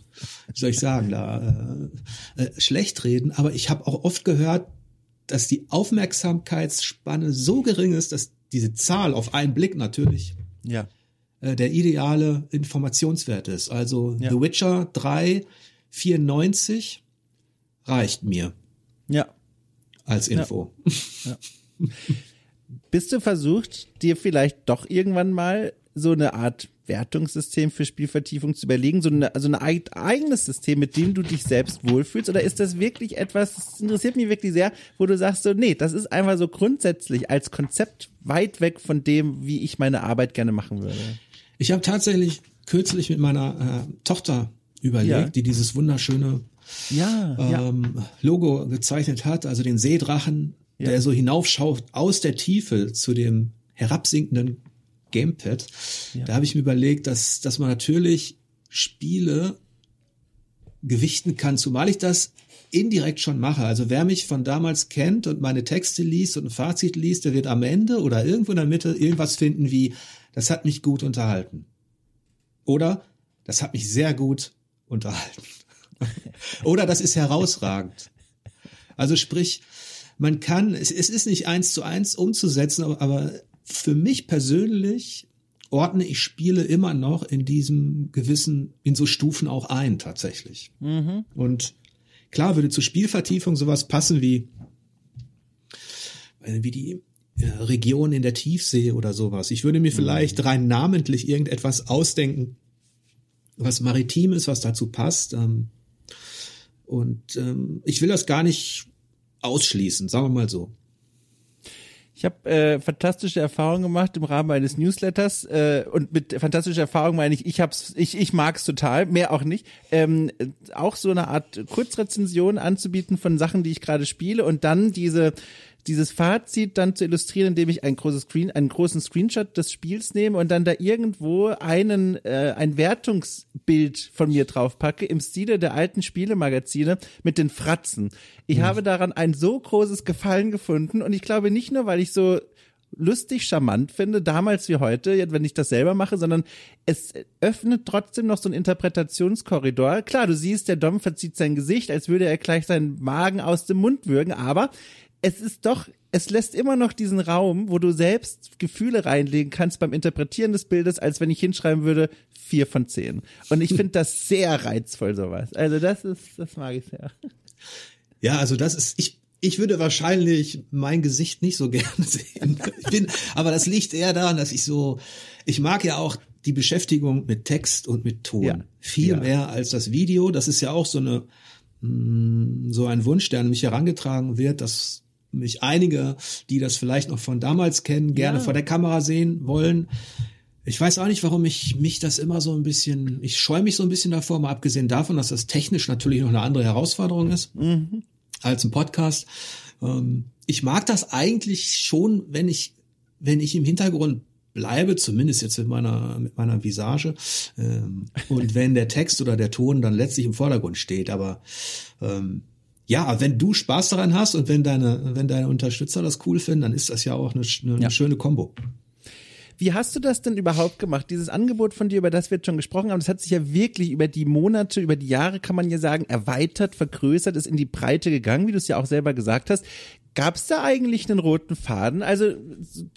S2: wie soll ich sagen, da äh, äh, schlecht reden. Aber ich habe auch oft gehört, dass die Aufmerksamkeitsspanne so gering ist, dass diese Zahl auf einen Blick natürlich
S1: ja.
S2: äh, der ideale Informationswert ist. Also ja. The Witcher 3, 94 reicht mir.
S1: Ja.
S2: Als Info. Ja.
S1: ja. Bist du versucht, dir vielleicht doch irgendwann mal so eine Art Wertungssystem für Spielvertiefung zu überlegen, so eine, also ein eigenes System, mit dem du dich selbst wohlfühlst? Oder ist das wirklich etwas, das interessiert mich wirklich sehr, wo du sagst so, nee, das ist einfach so grundsätzlich als Konzept weit weg von dem, wie ich meine Arbeit gerne machen würde?
S2: Ich habe tatsächlich kürzlich mit meiner äh, Tochter überlegt, ja. die dieses wunderschöne ja, ähm, ja. Logo gezeichnet hat, also den Seedrachen, ja. der so hinaufschaut aus der Tiefe zu dem herabsinkenden Gamepad. Ja. Da habe ich mir überlegt, dass, dass man natürlich Spiele gewichten kann, zumal ich das indirekt schon mache. Also wer mich von damals kennt und meine Texte liest und ein Fazit liest, der wird am Ende oder irgendwo in der Mitte irgendwas finden wie, das hat mich gut unterhalten. Oder das hat mich sehr gut unterhalten. Oder das ist herausragend. Also sprich, man kann, es, es ist nicht eins zu eins umzusetzen, aber, aber für mich persönlich ordne ich Spiele immer noch in diesem gewissen, in so Stufen auch ein, tatsächlich. Mhm. Und klar würde zur Spielvertiefung sowas passen wie, wie die äh, Region in der Tiefsee oder sowas. Ich würde mir mhm. vielleicht rein namentlich irgendetwas ausdenken, was maritim ist, was dazu passt. Ähm, und ähm, ich will das gar nicht ausschließen, sagen wir mal so.
S1: Ich habe äh, fantastische Erfahrungen gemacht im Rahmen eines Newsletters äh, und mit fantastischer Erfahrung meine ich, ich hab's, ich ich mag's total, mehr auch nicht. Ähm, auch so eine Art Kurzrezension anzubieten von Sachen, die ich gerade spiele und dann diese dieses Fazit dann zu illustrieren, indem ich ein großes Screen, einen großen Screenshot des Spiels nehme und dann da irgendwo einen äh, ein Wertungsbild von mir draufpacke im Stile der alten Spielemagazine mit den Fratzen. Ich mhm. habe daran ein so großes Gefallen gefunden und ich glaube nicht nur, weil ich so lustig, charmant finde, damals wie heute, wenn ich das selber mache, sondern es öffnet trotzdem noch so einen Interpretationskorridor. Klar, du siehst, der Dom verzieht sein Gesicht, als würde er gleich seinen Magen aus dem Mund würgen, aber es ist doch, es lässt immer noch diesen Raum, wo du selbst Gefühle reinlegen kannst beim Interpretieren des Bildes, als wenn ich hinschreiben würde, vier von zehn. Und ich finde das sehr reizvoll, sowas. Also das ist, das mag ich sehr.
S2: Ja, also das ist, ich, ich würde wahrscheinlich mein Gesicht nicht so gerne sehen. Ich bin, aber das liegt eher daran, dass ich so, ich mag ja auch die Beschäftigung mit Text und mit Ton ja. viel ja. mehr als das Video. Das ist ja auch so eine, mm, so ein Wunsch, der an mich herangetragen wird, dass mich einige, die das vielleicht noch von damals kennen, gerne ja. vor der Kamera sehen wollen. Ich weiß auch nicht, warum ich mich das immer so ein bisschen, ich scheue mich so ein bisschen davor, mal abgesehen davon, dass das technisch natürlich noch eine andere Herausforderung ist mhm. als ein Podcast. Ähm, ich mag das eigentlich schon, wenn ich, wenn ich im Hintergrund bleibe, zumindest jetzt mit meiner, mit meiner Visage, ähm, und wenn der Text oder der Ton dann letztlich im Vordergrund steht. Aber ähm, ja, wenn du Spaß daran hast und wenn deine, wenn deine Unterstützer das cool finden, dann ist das ja auch eine, eine, ja. schöne Kombo.
S1: Wie hast du das denn überhaupt gemacht? Dieses Angebot von dir, über das wir jetzt schon gesprochen haben, das hat sich ja wirklich über die Monate, über die Jahre, kann man ja sagen, erweitert, vergrößert, ist in die Breite gegangen, wie du es ja auch selber gesagt hast. Gab es da eigentlich einen roten Faden? Also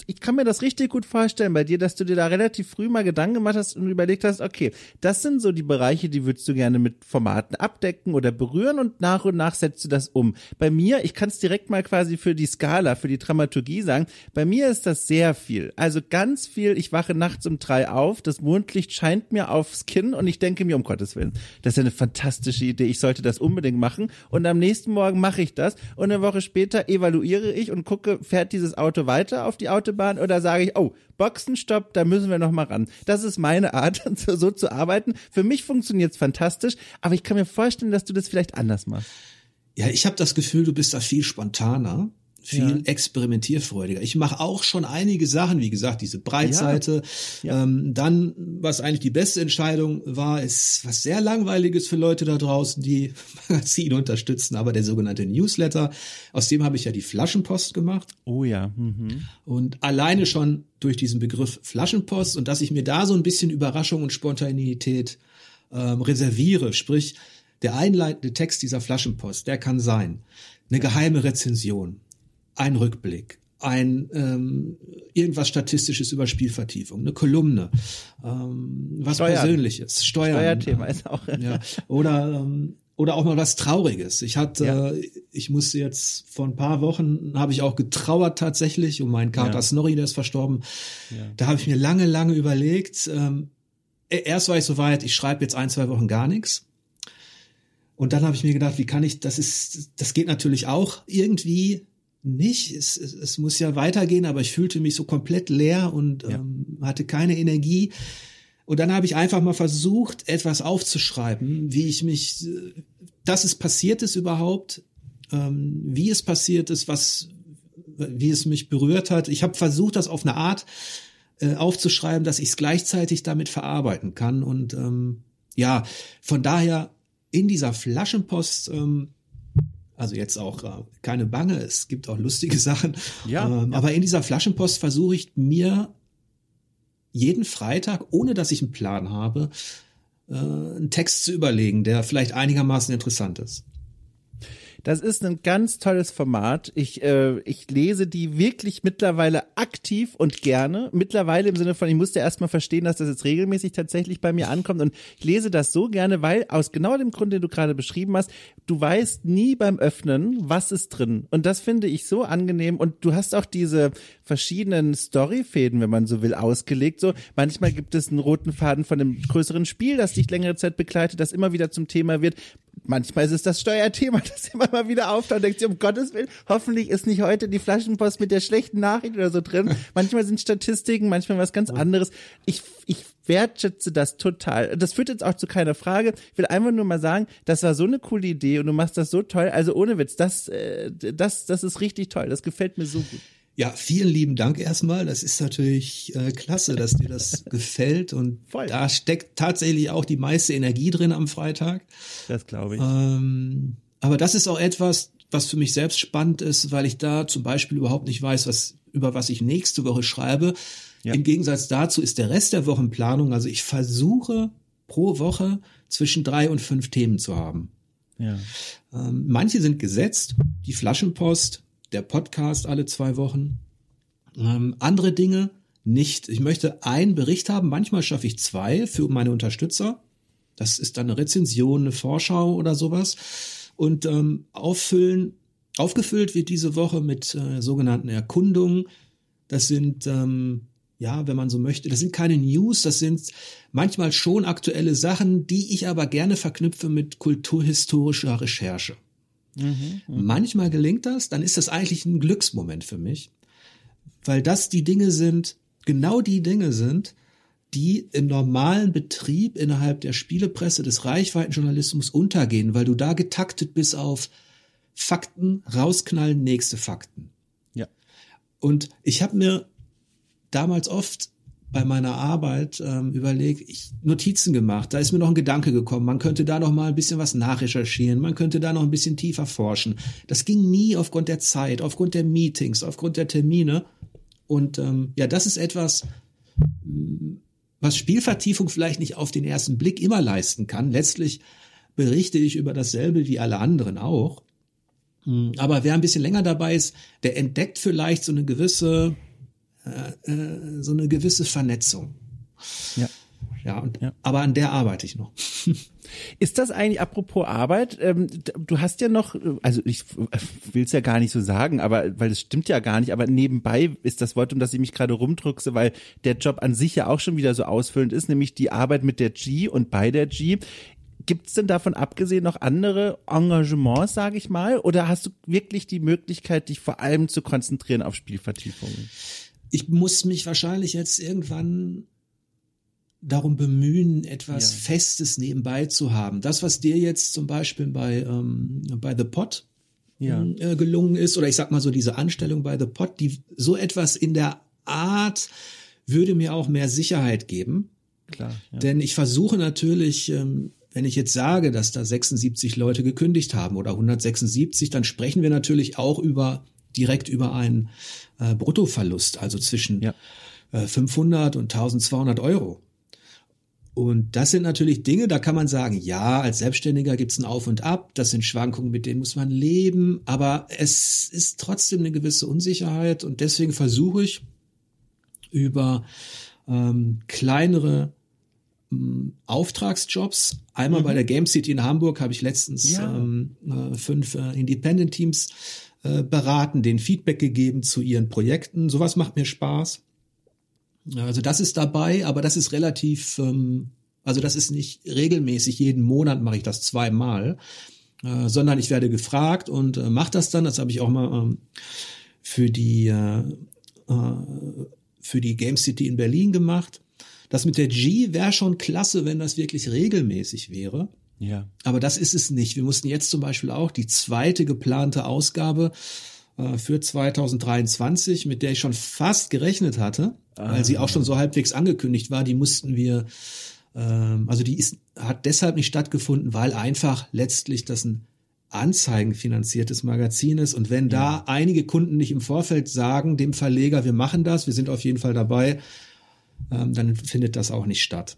S1: ich kann mir das richtig gut vorstellen bei dir, dass du dir da relativ früh mal Gedanken gemacht hast und überlegt hast, okay, das sind so die Bereiche, die würdest du gerne mit Formaten abdecken oder berühren und nach und nach setzt du das um. Bei mir, ich kann es direkt mal quasi für die Skala, für die Dramaturgie sagen, bei mir ist das sehr viel. Also ganz viel, ich wache nachts um drei auf, das Mondlicht scheint mir aufs Kinn und ich denke mir, um Gottes Willen, das ist eine fantastische Idee, ich sollte das unbedingt machen und am nächsten Morgen mache ich das und eine Woche später Eva evaluiere ich und gucke, fährt dieses Auto weiter auf die Autobahn oder sage ich, oh, Boxenstopp, da müssen wir noch mal ran. Das ist meine Art, so zu arbeiten. Für mich funktioniert es fantastisch, aber ich kann mir vorstellen, dass du das vielleicht anders machst.
S2: Ja, ich habe das Gefühl, du bist da viel spontaner viel ja. experimentierfreudiger. Ich mache auch schon einige Sachen, wie gesagt, diese Breitseite. Ja. Ja. Ähm, dann, was eigentlich die beste Entscheidung war, ist was sehr langweiliges für Leute da draußen, die Magazine unterstützen, aber der sogenannte Newsletter. Aus dem habe ich ja die Flaschenpost gemacht.
S1: Oh ja. Mhm.
S2: Und alleine schon durch diesen Begriff Flaschenpost und dass ich mir da so ein bisschen Überraschung und Spontanität ähm, reserviere, sprich der einleitende Text dieser Flaschenpost, der kann sein eine geheime Rezension, ein Rückblick, ein ähm, irgendwas Statistisches über Spielvertiefung, eine Kolumne, ähm, was Steuern. Persönliches, Steuern.
S1: Steuerthema ist auch.
S2: Ja, oder ähm, oder auch mal was Trauriges. Ich hatte, ja. äh, ich musste jetzt vor ein paar Wochen habe ich auch getrauert tatsächlich um meinen Kater ja. Snorri, der ist verstorben. Ja. Da habe ich mir lange, lange überlegt. Ähm, e-, erst war ich so weit, ich schreibe jetzt ein, zwei Wochen gar nichts. Und dann habe ich mir gedacht, wie kann ich, das ist, das geht natürlich auch irgendwie nicht. Es, es, es muss ja weitergehen, aber ich fühlte mich so komplett leer und ähm, hatte keine Energie. Und dann habe ich einfach mal versucht, etwas aufzuschreiben, wie ich mich, dass es passiert ist überhaupt, ähm, wie es passiert ist, was, wie es mich berührt hat. Ich habe versucht, das auf eine Art äh, aufzuschreiben, dass ich es gleichzeitig damit verarbeiten kann. Und ähm, ja, von daher in dieser Flaschenpost, ähm, also jetzt auch äh, keine Bange, es gibt auch lustige Sachen, ja, ähm, ja. aber in dieser Flaschenpost versuche ich mir jeden Freitag, ohne dass ich einen Plan habe, äh, einen Text zu überlegen, der vielleicht einigermaßen interessant ist.
S1: Das ist ein ganz tolles Format. Ich, äh, ich lese die wirklich mittlerweile aktiv und gerne. Mittlerweile im Sinne von, ich musste erstmal verstehen, dass das jetzt regelmäßig tatsächlich bei mir ankommt. Und ich lese das so gerne, weil aus genau dem Grund, den du gerade beschrieben hast, du weißt nie beim Öffnen, was ist drin. Und das finde ich so angenehm. Und du hast auch diese verschiedenen Storyfäden, wenn man so will, ausgelegt. So manchmal gibt es einen roten Faden von einem größeren Spiel, das dich längere Zeit begleitet, das immer wieder zum Thema wird. Manchmal ist es das Steuerthema, das immer mal wieder auftaucht und denkt sich, um Gottes Willen, hoffentlich ist nicht heute die Flaschenpost mit der schlechten Nachricht oder so drin. Manchmal sind Statistiken, manchmal was ganz anderes. Ich, ich wertschätze das total. Das führt jetzt auch zu keiner Frage. Ich will einfach nur mal sagen, das war so eine coole Idee und du machst das so toll. Also ohne Witz, das, äh, das, das ist richtig toll. Das gefällt mir so gut.
S2: Ja, vielen lieben Dank erstmal. Das ist natürlich äh, klasse, dass dir das gefällt und Voll. da steckt tatsächlich auch die meiste Energie drin am Freitag.
S1: Das glaube ich.
S2: Ähm, aber das ist auch etwas, was für mich selbst spannend ist, weil ich da zum Beispiel überhaupt nicht weiß, was über was ich nächste Woche schreibe. Ja. Im Gegensatz dazu ist der Rest der Wochenplanung, also ich versuche pro Woche zwischen drei und fünf Themen zu haben. Ja. Ähm, manche sind gesetzt, die Flaschenpost, der Podcast alle zwei Wochen. Ähm, andere Dinge nicht. Ich möchte einen Bericht haben, manchmal schaffe ich zwei für meine Unterstützer. Das ist dann eine Rezension, eine Vorschau oder sowas. Und ähm, auffüllen, aufgefüllt wird diese Woche mit äh, sogenannten Erkundungen. Das sind, ähm, ja, wenn man so möchte, das sind keine News, das sind manchmal schon aktuelle Sachen, die ich aber gerne verknüpfe mit kulturhistorischer Recherche. Mhm, Manchmal gelingt das, dann ist das eigentlich ein Glücksmoment für mich, weil das die Dinge sind, genau die Dinge sind, die im normalen Betrieb innerhalb der Spielepresse des Reichweitenjournalismus untergehen, weil du da getaktet bist auf Fakten, rausknallen, nächste Fakten.
S1: Ja.
S2: Und ich habe mir damals oft bei meiner Arbeit ähm, überlegt, ich Notizen gemacht. Da ist mir noch ein Gedanke gekommen. Man könnte da noch mal ein bisschen was nachrecherchieren. Man könnte da noch ein bisschen tiefer forschen. Das ging nie aufgrund der Zeit, aufgrund der Meetings, aufgrund der Termine. Und ähm, ja, das ist etwas, mm, was Spielvertiefung vielleicht nicht auf den ersten Blick immer leisten kann. Letztlich berichte ich über dasselbe wie alle anderen auch. Mm, aber wer ein bisschen länger dabei ist, der entdeckt vielleicht so eine gewisse äh, äh, so eine gewisse Vernetzung.
S1: Ja.
S2: Ja, und, ja. aber an der arbeite ich noch.
S1: Ist das eigentlich apropos Arbeit? Ähm, du hast ja noch, also ich will es ja gar nicht so sagen, aber weil es stimmt ja gar nicht, aber nebenbei ist das Wort, um das ich mich gerade rumdruckse, weil der Job an sich ja auch schon wieder so ausfüllend ist, nämlich die Arbeit mit der G und bei der G. Gibt es denn davon abgesehen noch andere Engagements, sage ich mal, oder hast du wirklich die Möglichkeit, dich vor allem zu konzentrieren auf Spielvertiefungen?
S2: Ich muss mich wahrscheinlich jetzt irgendwann darum bemühen, etwas ja. Festes nebenbei zu haben. Das, was dir jetzt zum Beispiel bei, ähm, bei The Pot ja. äh, gelungen ist, oder ich sag mal so diese Anstellung bei The Pot, die so etwas in der Art würde mir auch mehr Sicherheit geben.
S1: Klar.
S2: Ja. Denn ich versuche natürlich, ähm, wenn ich jetzt sage, dass da 76 Leute gekündigt haben oder 176, dann sprechen wir natürlich auch über direkt über einen äh, Bruttoverlust, also zwischen ja. äh, 500 und 1200 Euro. Und das sind natürlich Dinge, da kann man sagen, ja, als Selbstständiger gibt es ein Auf und Ab, das sind Schwankungen, mit denen muss man leben, aber es ist trotzdem eine gewisse Unsicherheit und deswegen versuche ich über ähm, kleinere ähm, Auftragsjobs. Einmal mhm. bei der Game City in Hamburg habe ich letztens ja. ähm, äh, fünf äh, Independent Teams äh, beraten, den Feedback gegeben zu ihren Projekten. Sowas macht mir Spaß. Also das ist dabei, aber das ist relativ, ähm, also das ist nicht regelmäßig. Jeden Monat mache ich das zweimal, äh, sondern ich werde gefragt und äh, mache das dann. Das habe ich auch mal ähm, für die äh, äh, für die Game City in Berlin gemacht. Das mit der G wäre schon klasse, wenn das wirklich regelmäßig wäre.
S1: Ja.
S2: Aber das ist es nicht. Wir mussten jetzt zum Beispiel auch die zweite geplante Ausgabe äh, für 2023, mit der ich schon fast gerechnet hatte, ah. weil sie auch schon so halbwegs angekündigt war, die mussten wir, ähm, also die ist, hat deshalb nicht stattgefunden, weil einfach letztlich das ein anzeigenfinanziertes Magazin ist. Und wenn ja. da einige Kunden nicht im Vorfeld sagen, dem Verleger, wir machen das, wir sind auf jeden Fall dabei, ähm, dann findet das auch nicht statt.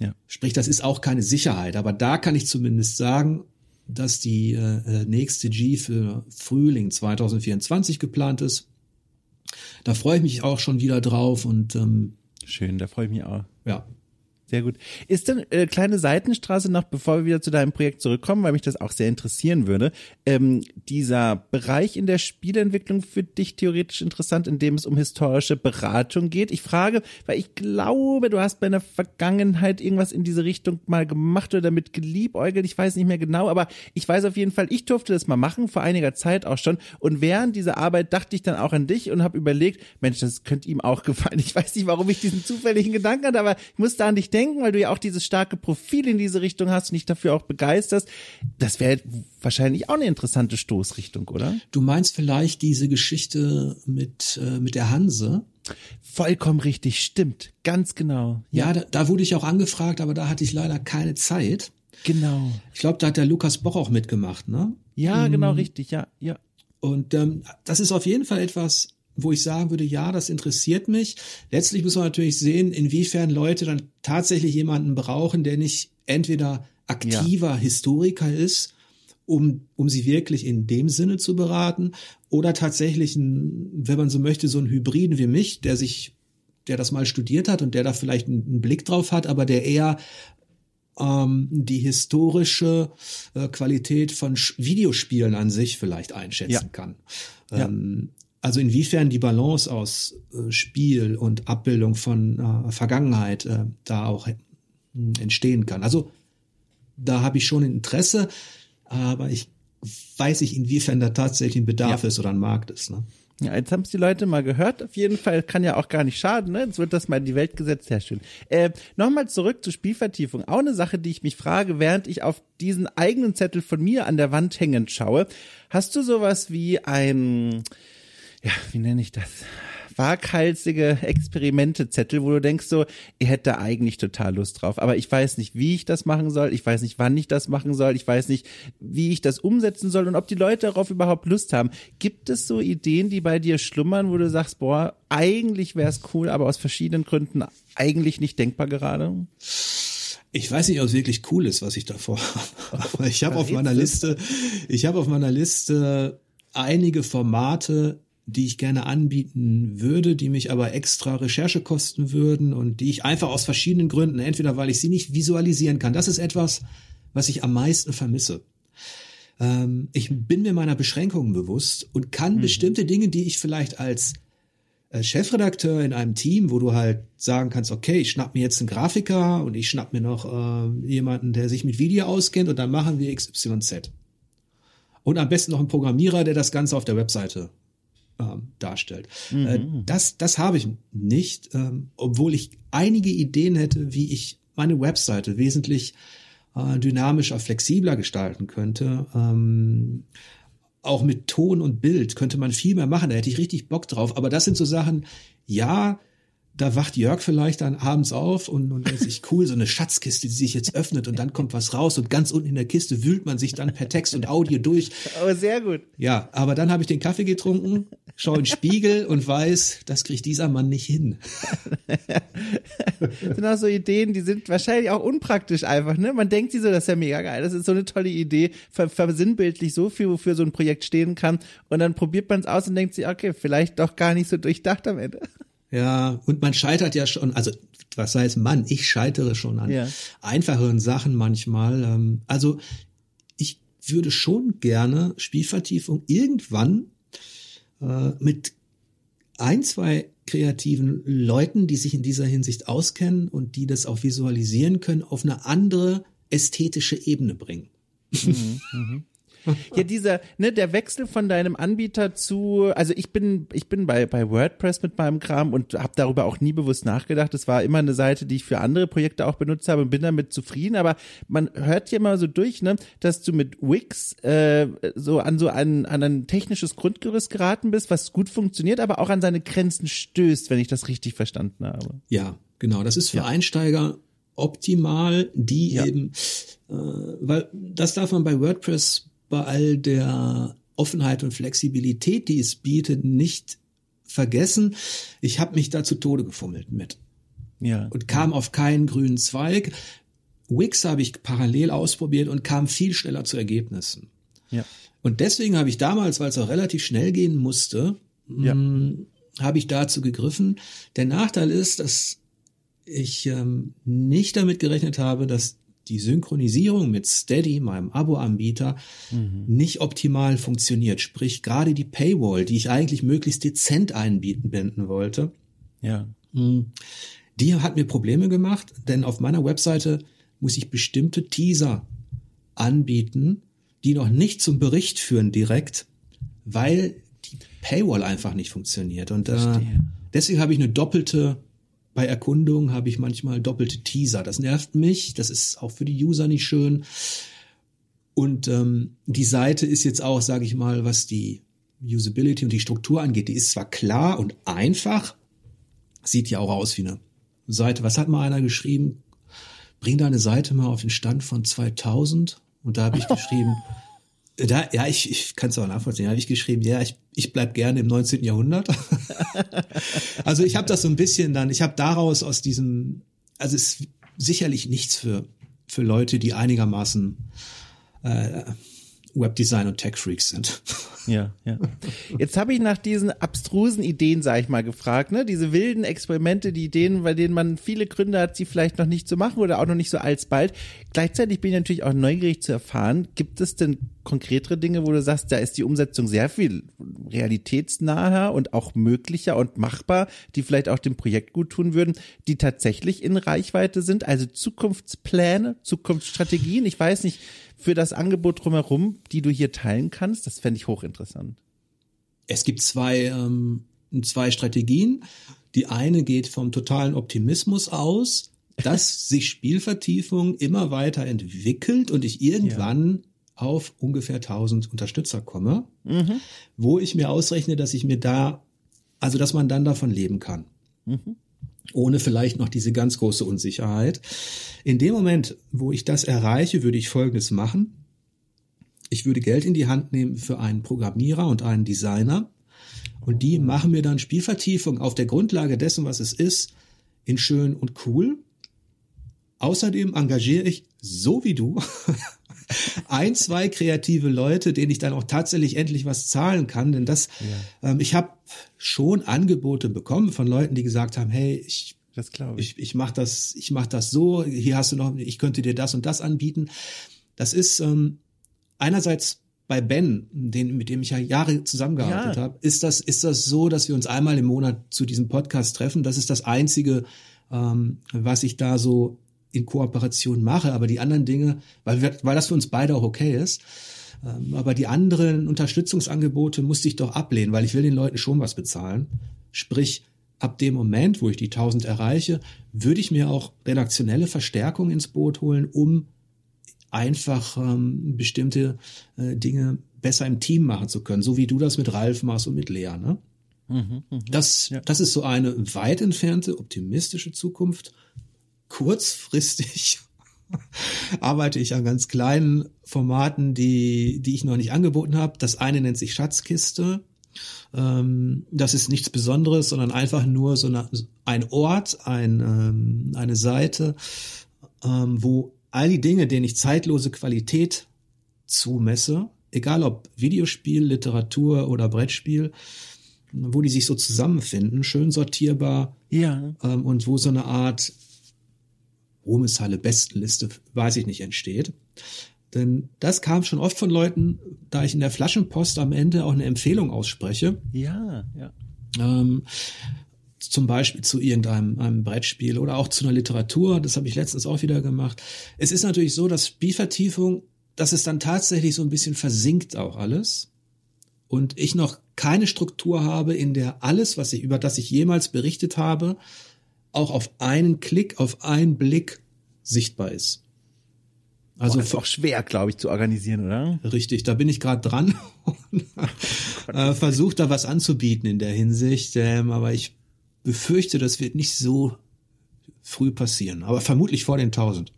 S1: Ja.
S2: Sprich, das ist auch keine Sicherheit. Aber da kann ich zumindest sagen, dass die äh, nächste G für Frühling 2024 geplant ist. Da freue ich mich auch schon wieder drauf und ähm,
S1: schön, da freue ich mich auch.
S2: Ja,
S1: sehr gut. Ist denn äh, kleine Seitenstraße noch, bevor wir wieder zu deinem Projekt zurückkommen, weil mich das auch sehr interessieren würde, ähm, dieser Bereich in der Spieleentwicklung für dich theoretisch interessant, in dem es um historische Beratung geht? Ich frage, weil ich glaube, du hast bei einer Vergangenheit irgendwas in diese Richtung mal gemacht oder damit geliebäugelt. Ich weiß nicht mehr genau, aber ich weiß auf jeden Fall, ich durfte das mal machen, vor einiger Zeit auch schon. Und während dieser Arbeit dachte ich dann auch an dich und habe überlegt, Mensch, das könnte ihm auch gefallen. Ich weiß nicht, warum ich diesen zufälligen Gedanken hatte, aber ich musste an dich denken denken, weil du ja auch dieses starke Profil in diese Richtung hast und dich dafür auch begeisterst. Das wäre wahrscheinlich auch eine interessante Stoßrichtung, oder?
S2: Du meinst vielleicht diese Geschichte mit, äh, mit der Hanse?
S1: Vollkommen richtig, stimmt. Ganz genau.
S2: Ja, ja da, da wurde ich auch angefragt, aber da hatte ich leider keine Zeit.
S1: Genau.
S2: Ich glaube, da hat der Lukas Boch auch mitgemacht, ne?
S1: Ja, mhm. genau, richtig, ja, ja.
S2: Und ähm, das ist auf jeden Fall etwas, wo ich sagen würde, ja, das interessiert mich. Letztlich muss man natürlich sehen, inwiefern Leute dann tatsächlich jemanden brauchen, der nicht entweder aktiver ja. Historiker ist, um, um sie wirklich in dem Sinne zu beraten, oder tatsächlich, ein, wenn man so möchte, so ein Hybriden wie mich, der sich, der das mal studiert hat und der da vielleicht einen, Blick drauf hat, aber der eher ähm, die historische äh, Qualität von Videospielen an sich vielleicht einschätzen ja. kann. Ähm, also inwiefern die Balance aus äh, Spiel und Abbildung von äh, Vergangenheit äh, da auch äh, entstehen kann. Also da habe ich schon Interesse, aber ich weiß nicht, inwiefern da tatsächlich ein Bedarf ja. ist oder ein Markt ist. Ne?
S1: Ja, jetzt haben es die Leute mal gehört. Auf jeden Fall kann ja auch gar nicht schaden. Ne? Jetzt wird das mal in die Welt gesetzt. Sehr schön. Äh, Nochmal zurück zur Spielvertiefung. Auch eine Sache, die ich mich frage, während ich auf diesen eigenen Zettel von mir an der Wand hängend schaue. Hast du sowas wie ein ja, wie nenne ich das? waghalsige Experimentezettel, wo du denkst so, ihr hättet da eigentlich total Lust drauf. Aber ich weiß nicht, wie ich das machen soll. Ich weiß nicht, wann ich das machen soll. Ich weiß nicht, wie ich das umsetzen soll und ob die Leute darauf überhaupt Lust haben. Gibt es so Ideen, die bei dir schlummern, wo du sagst, boah, eigentlich wäre es cool, aber aus verschiedenen Gründen eigentlich nicht denkbar gerade?
S2: Ich weiß nicht, ob es wirklich cool ist, was ich davor habe. Aber ich habe auf meiner Liste, ich habe auf meiner Liste einige Formate, die ich gerne anbieten würde, die mich aber extra Recherche kosten würden und die ich einfach aus verschiedenen Gründen, entweder weil ich sie nicht visualisieren kann, das ist etwas, was ich am meisten vermisse. Ähm, ich bin mir meiner Beschränkungen bewusst und kann mhm. bestimmte Dinge, die ich vielleicht als äh, Chefredakteur in einem Team, wo du halt sagen kannst, okay, ich schnapp mir jetzt einen Grafiker und ich schnapp mir noch äh, jemanden, der sich mit Video auskennt und dann machen wir XYZ. Und am besten noch einen Programmierer, der das Ganze auf der Webseite ähm, darstellt. Mhm. Äh, das, das habe ich nicht, ähm, obwohl ich einige Ideen hätte, wie ich meine Webseite wesentlich äh, dynamischer, flexibler gestalten könnte. Ähm, auch mit Ton und Bild könnte man viel mehr machen. Da hätte ich richtig Bock drauf. Aber das sind so Sachen, ja, da wacht Jörg vielleicht dann abends auf und, und denkt sich, cool, so eine Schatzkiste, die sich jetzt öffnet und dann kommt was raus und ganz unten in der Kiste wühlt man sich dann per Text und Audio durch.
S1: Aber sehr gut.
S2: Ja, aber dann habe ich den Kaffee getrunken, schaue in den Spiegel und weiß, das kriegt dieser Mann nicht hin.
S1: das sind auch so Ideen, die sind wahrscheinlich auch unpraktisch einfach, ne? Man denkt sich so, das ist ja mega geil, das ist so eine tolle Idee, versinnbildlich so viel, wofür so ein Projekt stehen kann und dann probiert man es aus und denkt sich, okay, vielleicht doch gar nicht so durchdacht am Ende.
S2: Ja, und man scheitert ja schon, also was heißt Mann, ich scheitere schon an ja. einfacheren Sachen manchmal. Ähm, also ich würde schon gerne Spielvertiefung irgendwann äh, mit ein, zwei kreativen Leuten, die sich in dieser Hinsicht auskennen und die das auch visualisieren können, auf eine andere ästhetische Ebene bringen. Mhm,
S1: mhm. Ja, dieser, ne, der Wechsel von deinem Anbieter zu, also ich bin, ich bin bei, bei WordPress mit meinem Kram und habe darüber auch nie bewusst nachgedacht. Es war immer eine Seite, die ich für andere Projekte auch benutzt habe und bin damit zufrieden. Aber man hört hier mal so durch, ne, dass du mit Wix äh, so an so ein, an ein technisches Grundgerüst geraten bist, was gut funktioniert, aber auch an seine Grenzen stößt, wenn ich das richtig verstanden habe.
S2: Ja, genau. Das ist für ja. Einsteiger optimal, die ja. eben, äh, weil das darf man bei WordPress bei all der Offenheit und Flexibilität, die es bietet, nicht vergessen. Ich habe mich da zu Tode gefummelt mit. Ja. Und kam auf keinen grünen Zweig. Wix habe ich parallel ausprobiert und kam viel schneller zu Ergebnissen. Ja. Und deswegen habe ich damals, weil es auch relativ schnell gehen musste, ja. hm, habe ich dazu gegriffen. Der Nachteil ist, dass ich ähm, nicht damit gerechnet habe, dass die Synchronisierung mit Steady, meinem Abo-Anbieter, mhm. nicht optimal funktioniert. Sprich, gerade die Paywall, die ich eigentlich möglichst dezent einbieten binden wollte, ja. Hm, die hat mir Probleme gemacht, denn auf meiner Webseite muss ich bestimmte Teaser anbieten, die noch nicht zum Bericht führen direkt, weil die Paywall einfach nicht funktioniert. Und äh, deswegen habe ich eine doppelte bei Erkundung habe ich manchmal doppelte Teaser. Das nervt mich. Das ist auch für die User nicht schön. Und ähm, die Seite ist jetzt auch, sage ich mal, was die Usability und die Struktur angeht, die ist zwar klar und einfach, sieht ja auch aus wie eine Seite. Was hat mal einer geschrieben? Bring deine Seite mal auf den Stand von 2000. Und da habe ich geschrieben, da, ja, ich, ich kann es auch nachvollziehen. Da habe ich geschrieben, ja, ich, ich bleib gerne im 19. Jahrhundert. also ich habe das so ein bisschen dann, ich habe daraus aus diesem, also es ist sicherlich nichts für, für Leute, die einigermaßen äh, Webdesign und Tech-Freaks sind.
S1: Ja, ja. Jetzt habe ich nach diesen abstrusen Ideen, sag ich mal, gefragt, ne? Diese wilden Experimente, die Ideen, bei denen man viele Gründe hat, sie vielleicht noch nicht zu machen oder auch noch nicht so alsbald. Gleichzeitig bin ich natürlich auch neugierig zu erfahren, gibt es denn konkretere Dinge, wo du sagst, da ist die Umsetzung sehr viel realitätsnaher und auch möglicher und machbar, die vielleicht auch dem Projekt gut tun würden, die tatsächlich in Reichweite sind, also Zukunftspläne, Zukunftsstrategien. Ich weiß nicht, für das Angebot drumherum, die du hier teilen kannst? Das fände ich hochinteressant.
S2: Es gibt zwei, ähm, zwei Strategien. Die eine geht vom totalen Optimismus aus, dass sich Spielvertiefung immer weiter entwickelt und ich irgendwann ja. Auf ungefähr 1000 Unterstützer komme, mhm. wo ich mir ausrechne, dass ich mir da, also dass man dann davon leben kann. Mhm ohne vielleicht noch diese ganz große Unsicherheit. In dem Moment, wo ich das erreiche, würde ich Folgendes machen. Ich würde Geld in die Hand nehmen für einen Programmierer und einen Designer und die machen mir dann Spielvertiefung auf der Grundlage dessen, was es ist, in schön und cool. Außerdem engagiere ich, so wie du, ein, zwei kreative Leute, denen ich dann auch tatsächlich endlich was zahlen kann. Denn das, ja. ähm, ich habe schon Angebote bekommen von Leuten, die gesagt haben, hey, ich das glaube ich. Ich, ich mache das, ich mach das so, hier hast du noch, ich könnte dir das und das anbieten. Das ist ähm, einerseits bei Ben, den, mit dem ich ja Jahre zusammengearbeitet ja. habe, ist das, ist das so, dass wir uns einmal im Monat zu diesem Podcast treffen. Das ist das Einzige, ähm, was ich da so in Kooperation mache, aber die anderen Dinge, weil, wir, weil das für uns beide auch okay ist, ähm, aber die anderen Unterstützungsangebote musste ich doch ablehnen, weil ich will den Leuten schon was bezahlen. Sprich, ab dem Moment, wo ich die 1000 erreiche, würde ich mir auch redaktionelle Verstärkung ins Boot holen, um einfach ähm, bestimmte äh, Dinge besser im Team machen zu können, so wie du das mit Ralf machst und mit Lea. Ne? Mhm, mh. das, ja. das ist so eine weit entfernte, optimistische Zukunft kurzfristig arbeite ich an ganz kleinen Formaten, die, die ich noch nicht angeboten habe. Das eine nennt sich Schatzkiste. Ähm, das ist nichts Besonderes, sondern einfach nur so eine, ein Ort, ein, ähm, eine Seite, ähm, wo all die Dinge, denen ich zeitlose Qualität zumesse, egal ob Videospiel, Literatur oder Brettspiel, wo die sich so zusammenfinden, schön sortierbar.
S1: Ja.
S2: Ähm, und wo so eine Art Ruhmeshalle Bestenliste, weiß ich nicht, entsteht. Denn das kam schon oft von Leuten, da ich in der Flaschenpost am Ende auch eine Empfehlung ausspreche.
S1: Ja, ja.
S2: Ähm, zum Beispiel zu irgendeinem einem Brettspiel oder auch zu einer Literatur. Das habe ich letztens auch wieder gemacht. Es ist natürlich so, dass Spielvertiefung, dass es dann tatsächlich so ein bisschen versinkt auch alles. Und ich noch keine Struktur habe, in der alles, was ich, über das ich jemals berichtet habe, auch auf einen Klick, auf einen Blick sichtbar ist.
S1: Also Boah, ist auch schwer, glaube ich, zu organisieren, oder?
S2: Richtig, da bin ich gerade dran und äh, versuche da was anzubieten in der Hinsicht, ähm, aber ich befürchte, das wird nicht so früh passieren, aber vermutlich vor den 1000.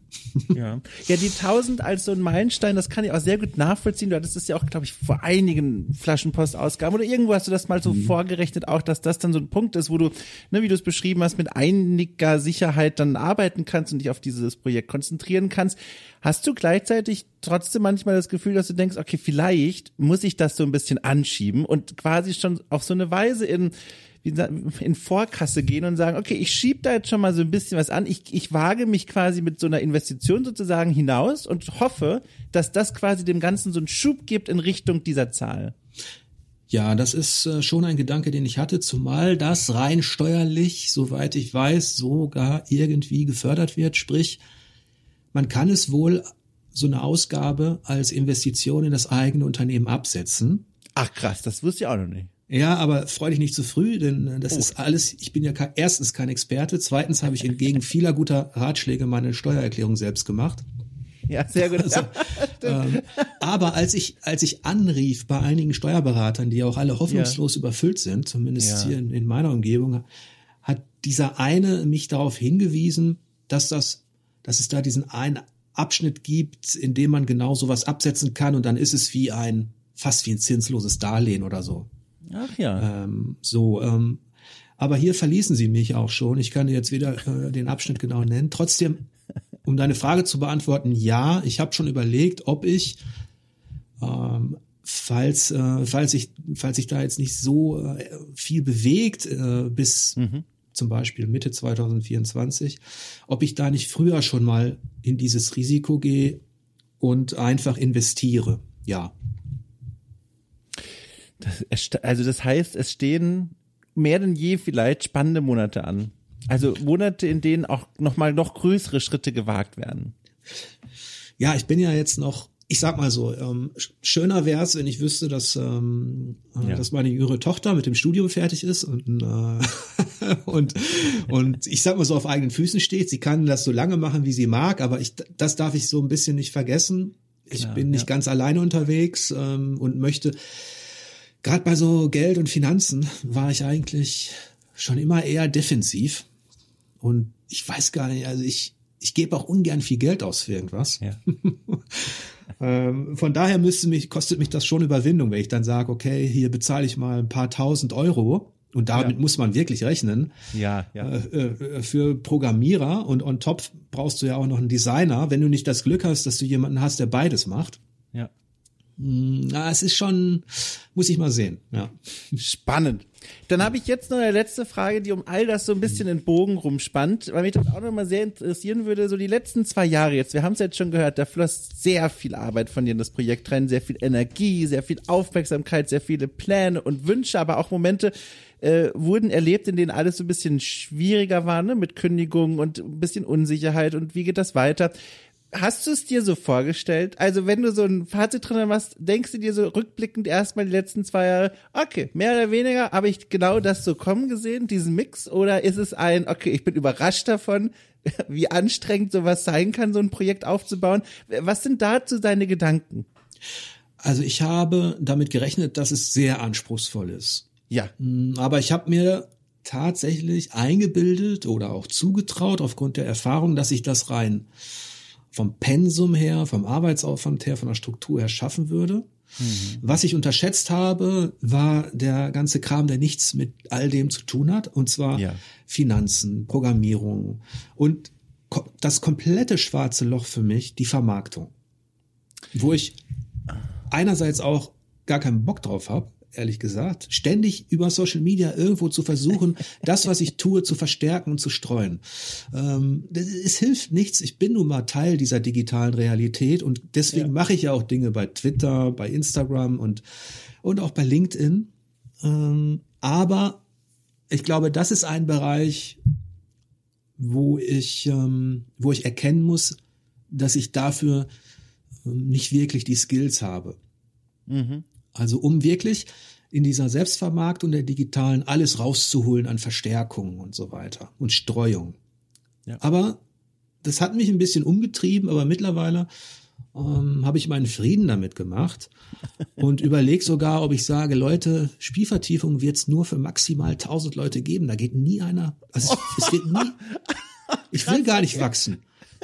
S1: Ja. ja, die 1000 als so ein Meilenstein, das kann ich auch sehr gut nachvollziehen. Du hattest es ja auch, glaube ich, vor einigen Flaschenpostausgaben oder irgendwo hast du das mal so mhm. vorgerechnet, auch dass das dann so ein Punkt ist, wo du, ne, wie du es beschrieben hast, mit einiger Sicherheit dann arbeiten kannst und dich auf dieses Projekt konzentrieren kannst. Hast du gleichzeitig trotzdem manchmal das Gefühl, dass du denkst, okay, vielleicht muss ich das so ein bisschen anschieben und quasi schon auf so eine Weise in in Vorkasse gehen und sagen, okay, ich schiebe da jetzt schon mal so ein bisschen was an. Ich, ich wage mich quasi mit so einer Investition sozusagen hinaus und hoffe, dass das quasi dem Ganzen so einen Schub gibt in Richtung dieser Zahl.
S2: Ja, das ist äh, schon ein Gedanke, den ich hatte, zumal das rein steuerlich, soweit ich weiß, sogar irgendwie gefördert wird. Sprich, man kann es wohl so eine Ausgabe als Investition in das eigene Unternehmen absetzen.
S1: Ach krass, das wusste ich auch noch nicht.
S2: Ja, aber freu dich nicht zu früh, denn äh, das oh. ist alles, ich bin ja erstens kein Experte, zweitens habe ich entgegen vieler guter Ratschläge meine Steuererklärung selbst gemacht.
S1: Ja, sehr gut. Also,
S2: ähm, aber als ich, als ich anrief bei einigen Steuerberatern, die auch alle hoffnungslos ja. überfüllt sind, zumindest ja. hier in, in meiner Umgebung, hat dieser eine mich darauf hingewiesen, dass das, dass es da diesen einen Abschnitt gibt, in dem man genau sowas absetzen kann und dann ist es wie ein, fast wie ein zinsloses Darlehen oder so.
S1: Ach ja.
S2: Ähm, so, ähm, aber hier verließen sie mich auch schon. Ich kann dir jetzt wieder äh, den Abschnitt genau nennen. Trotzdem, um deine Frage zu beantworten, ja, ich habe schon überlegt, ob ich, ähm, falls, äh, falls ich, falls sich da jetzt nicht so äh, viel bewegt äh, bis mhm. zum Beispiel Mitte 2024, ob ich da nicht früher schon mal in dieses Risiko gehe und einfach investiere. Ja.
S1: Das, also das heißt, es stehen mehr denn je vielleicht spannende Monate an. Also Monate, in denen auch nochmal noch größere Schritte gewagt werden.
S2: Ja, ich bin ja jetzt noch, ich sag mal so, ähm, schöner wäre es, wenn ich wüsste, dass, ähm, äh, ja. dass meine jüngere Tochter mit dem Studium fertig ist und, äh, und, und ich sag mal so auf eigenen Füßen steht. Sie kann das so lange machen, wie sie mag, aber ich, das darf ich so ein bisschen nicht vergessen. Ich Klar, bin nicht ja. ganz alleine unterwegs ähm, und möchte gerade bei so Geld und Finanzen war ich eigentlich schon immer eher defensiv. Und ich weiß gar nicht, also ich, ich gebe auch ungern viel Geld aus für irgendwas. Ja. ähm, von daher müsste mich, kostet mich das schon Überwindung, wenn ich dann sage, okay, hier bezahle ich mal ein paar tausend Euro. Und damit ja. muss man wirklich rechnen.
S1: Ja, ja.
S2: Äh, äh, für Programmierer und on top brauchst du ja auch noch einen Designer, wenn du nicht das Glück hast, dass du jemanden hast, der beides macht.
S1: Ja.
S2: Na, es ist schon, muss ich mal sehen. Ja.
S1: Spannend. Dann habe ich jetzt noch eine letzte Frage, die um all das so ein bisschen in Bogen rumspannt, weil mich das auch noch mal sehr interessieren würde. So die letzten zwei Jahre jetzt, wir haben es jetzt schon gehört, da floss sehr viel Arbeit von dir in das Projekt rein, sehr viel Energie, sehr viel Aufmerksamkeit, sehr viele Pläne und Wünsche, aber auch Momente äh, wurden erlebt, in denen alles so ein bisschen schwieriger war, ne? mit Kündigungen und ein bisschen Unsicherheit und wie geht das weiter hast du es dir so vorgestellt? Also, wenn du so ein Fazit drin hast, denkst du dir so rückblickend erstmal die letzten zwei Jahre, okay, mehr oder weniger habe ich genau das so kommen gesehen, diesen Mix? Oder ist es ein, okay, ich bin überrascht davon, wie anstrengend sowas sein kann, so ein Projekt aufzubauen? Was sind dazu deine Gedanken?
S2: Also, ich habe damit gerechnet, dass es sehr anspruchsvoll ist.
S1: Ja.
S2: Mm, aber ich habe mir tatsächlich eingebildet oder auch zugetraut aufgrund der Erfahrung, dass ich das rein vom Pensum her, vom Arbeitsaufwand her, von der Struktur her schaffen würde. Mhm. Was ich unterschätzt habe, war der ganze Kram, der nichts mit all dem zu tun hat, und zwar ja. Finanzen, Programmierung und das komplette schwarze Loch für mich, die Vermarktung. Wo ich einerseits auch gar keinen Bock drauf habe, ehrlich gesagt, ständig über Social Media irgendwo zu versuchen, das, was ich tue, zu verstärken und zu streuen. Ähm, es hilft nichts. Ich bin nun mal Teil dieser digitalen Realität und deswegen ja. mache ich ja auch Dinge bei Twitter, bei Instagram und, und auch bei LinkedIn. Ähm, aber ich glaube, das ist ein Bereich, wo ich, ähm, wo ich erkennen muss, dass ich dafür ähm, nicht wirklich die Skills habe. Mhm. Also um wirklich in dieser Selbstvermarktung der digitalen alles rauszuholen an Verstärkungen und so weiter und Streuung. Ja. Aber das hat mich ein bisschen umgetrieben, aber mittlerweile ähm, habe ich meinen Frieden damit gemacht und überlege sogar, ob ich sage, Leute, Spielvertiefung wird es nur für maximal 1000 Leute geben. Da geht nie einer, also es, es wird nie, ich will gar nicht wachsen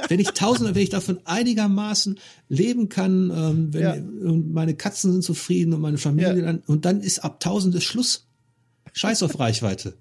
S2: wenn ich tausend, wenn ich davon einigermaßen leben kann, ähm, wenn, ja. und meine Katzen sind zufrieden und meine Familie ja. dann, und dann ist ab tausend ist Schluss. Scheiß auf Reichweite.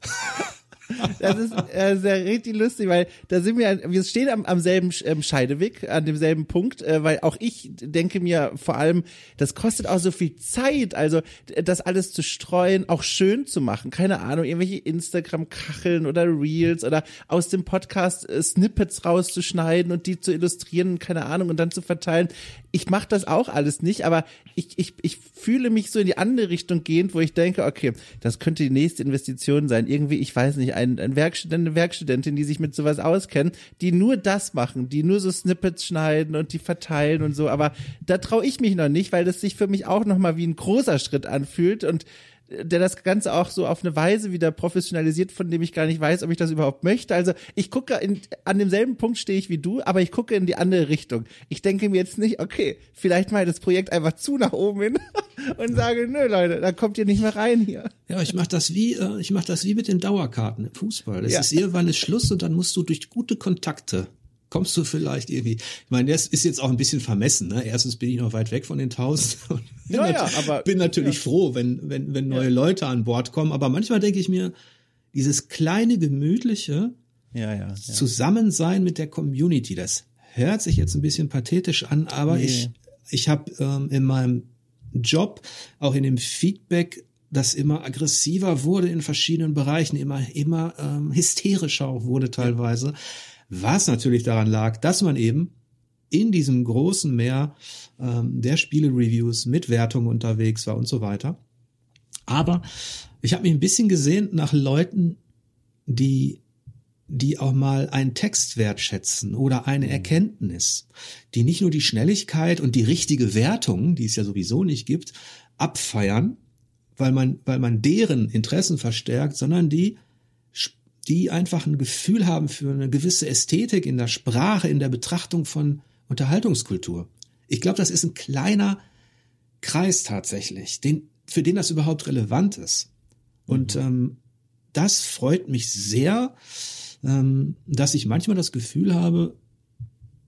S1: Das ist äh, sehr richtig lustig, weil da sind wir, wir stehen am, am selben ähm, Scheideweg, an demselben Punkt, äh, weil auch ich denke mir vor allem, das kostet auch so viel Zeit, also das alles zu streuen, auch schön zu machen, keine Ahnung, irgendwelche Instagram-Kacheln oder Reels oder aus dem Podcast äh, Snippets rauszuschneiden und die zu illustrieren, keine Ahnung, und dann zu verteilen. Ich mache das auch alles nicht, aber ich, ich, ich fühle mich so in die andere Richtung gehend, wo ich denke, okay, das könnte die nächste Investition sein. Irgendwie, ich weiß nicht, ein, ein Werkstudent, eine Werkstudentin, die sich mit sowas auskennen, die nur das machen, die nur so Snippets schneiden und die verteilen und so. Aber da traue ich mich noch nicht, weil das sich für mich auch nochmal wie ein großer Schritt anfühlt und der das Ganze auch so auf eine Weise wieder professionalisiert, von dem ich gar nicht weiß, ob ich das überhaupt möchte. Also ich gucke in, an demselben Punkt stehe ich wie du, aber ich gucke in die andere Richtung. Ich denke mir jetzt nicht, okay, vielleicht mal das Projekt einfach zu nach oben hin und sage, nö Leute, da kommt ihr nicht mehr rein hier.
S2: Ja, ich mache das wie, äh, ich mache das wie mit den Dauerkarten im Fußball. Das ja. ist irgendwann ist Schluss und dann musst du durch gute Kontakte kommst du vielleicht irgendwie. Ich meine, das ist jetzt auch ein bisschen vermessen. Ne? Erstens bin ich noch weit weg von den tausend. Ja, ja, aber bin natürlich ja. froh, wenn wenn wenn neue. Leute an Bord kommen. Aber manchmal denke ich mir, dieses kleine gemütliche ja, ja. Zusammensein mit der Community, das hört sich jetzt ein bisschen pathetisch an, aber nee. ich ich habe ähm, in meinem Job auch in dem Feedback das immer aggressiver wurde in verschiedenen Bereichen, immer immer ähm, hysterischer wurde teilweise. Was natürlich daran lag, dass man eben in diesem großen Meer ähm, der Spiele-Reviews mit Wertungen unterwegs war und so weiter. Aber ich habe mich ein bisschen gesehen nach Leuten, die die auch mal einen Text wertschätzen oder eine mhm. Erkenntnis, die nicht nur die Schnelligkeit und die richtige Wertung, die es ja sowieso nicht gibt, abfeiern, weil man, weil man deren Interessen verstärkt, sondern die die einfach ein Gefühl haben für eine gewisse Ästhetik in der Sprache, in der Betrachtung von Unterhaltungskultur. Ich glaube, das ist ein kleiner Kreis tatsächlich, den, für den das überhaupt relevant ist. Und mhm. ähm, das freut mich sehr, ähm, dass ich manchmal das Gefühl habe,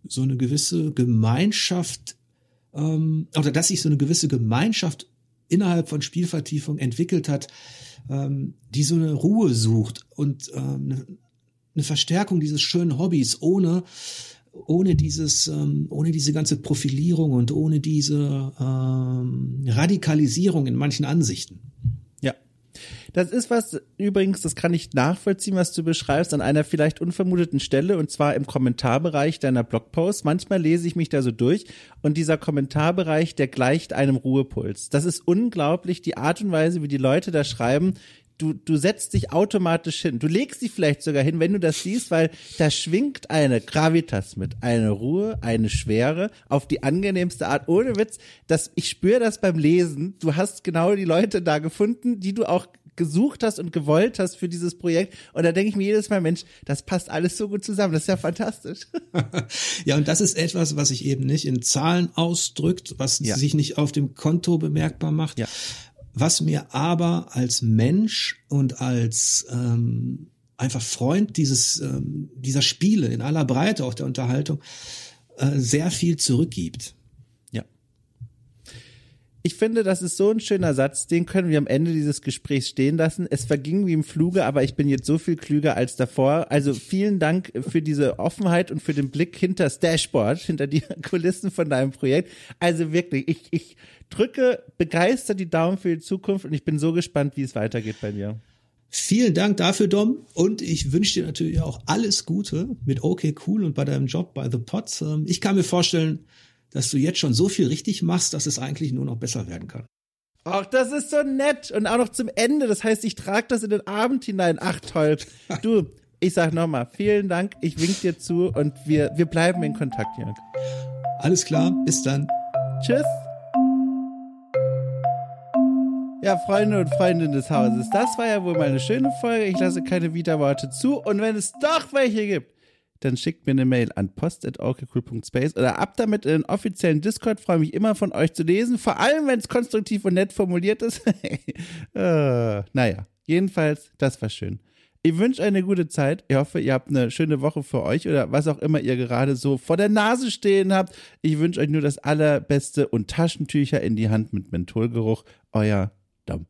S2: so eine gewisse Gemeinschaft ähm, oder dass sich so eine gewisse Gemeinschaft innerhalb von Spielvertiefung entwickelt hat, ähm, die so eine Ruhe sucht und ähm, eine, eine Verstärkung dieses schönen Hobbys ohne ohne dieses, ähm, ohne diese ganze Profilierung und ohne diese ähm, Radikalisierung in manchen Ansichten.
S1: Das ist was, übrigens, das kann ich nachvollziehen, was du beschreibst, an einer vielleicht unvermuteten Stelle und zwar im Kommentarbereich deiner Blogposts. Manchmal lese ich mich da so durch und dieser Kommentarbereich, der gleicht einem Ruhepuls. Das ist unglaublich, die Art und Weise, wie die Leute da schreiben. Du, du setzt dich automatisch hin. Du legst dich vielleicht sogar hin, wenn du das siehst, weil da schwingt eine Gravitas mit, eine Ruhe, eine Schwere auf die angenehmste Art. Ohne Witz, dass ich spüre das beim Lesen. Du hast genau die Leute da gefunden, die du auch gesucht hast und gewollt hast für dieses Projekt. Und da denke ich mir jedes Mal, Mensch, das passt alles so gut zusammen. Das ist ja fantastisch.
S2: ja, und das ist etwas, was sich eben nicht in Zahlen ausdrückt, was ja. sich nicht auf dem Konto bemerkbar macht. Ja. Was mir aber als Mensch und als ähm, einfach Freund dieses ähm, dieser Spiele in aller Breite auch der Unterhaltung äh, sehr viel zurückgibt.
S1: Ich finde, das ist so ein schöner Satz, den können wir am Ende dieses Gesprächs stehen lassen. Es verging wie im Fluge, aber ich bin jetzt so viel klüger als davor. Also vielen Dank für diese Offenheit und für den Blick hinter das Dashboard, hinter die Kulissen von deinem Projekt. Also wirklich, ich, ich drücke begeistert die Daumen für die Zukunft und ich bin so gespannt, wie es weitergeht bei dir.
S2: Vielen Dank dafür, Dom. Und ich wünsche dir natürlich auch alles Gute mit OK Cool und bei deinem Job bei The Pots. Ähm, ich kann mir vorstellen, dass du jetzt schon so viel richtig machst, dass es eigentlich nur noch besser werden kann.
S1: Ach, das ist so nett. Und auch noch zum Ende. Das heißt, ich trage das in den Abend hinein. Ach, toll. Du, ich sag nochmal, vielen Dank. Ich wink dir zu und wir, wir bleiben in Kontakt, Jörg.
S2: Alles klar. Bis dann.
S1: Tschüss. Ja, Freunde und Freundinnen des Hauses, das war ja wohl mal eine schöne Folge. Ich lasse keine Widerworte zu. Und wenn es doch welche gibt, dann schickt mir eine Mail an post.orkecool.space oder ab damit in den offiziellen Discord. Freue mich immer von euch zu lesen, vor allem wenn es konstruktiv und nett formuliert ist. äh, naja, jedenfalls, das war schön. Ich wünsche eine gute Zeit. Ich hoffe, ihr habt eine schöne Woche für euch oder was auch immer ihr gerade so vor der Nase stehen habt. Ich wünsche euch nur das Allerbeste und Taschentücher in die Hand mit Mentholgeruch. Euer Dom.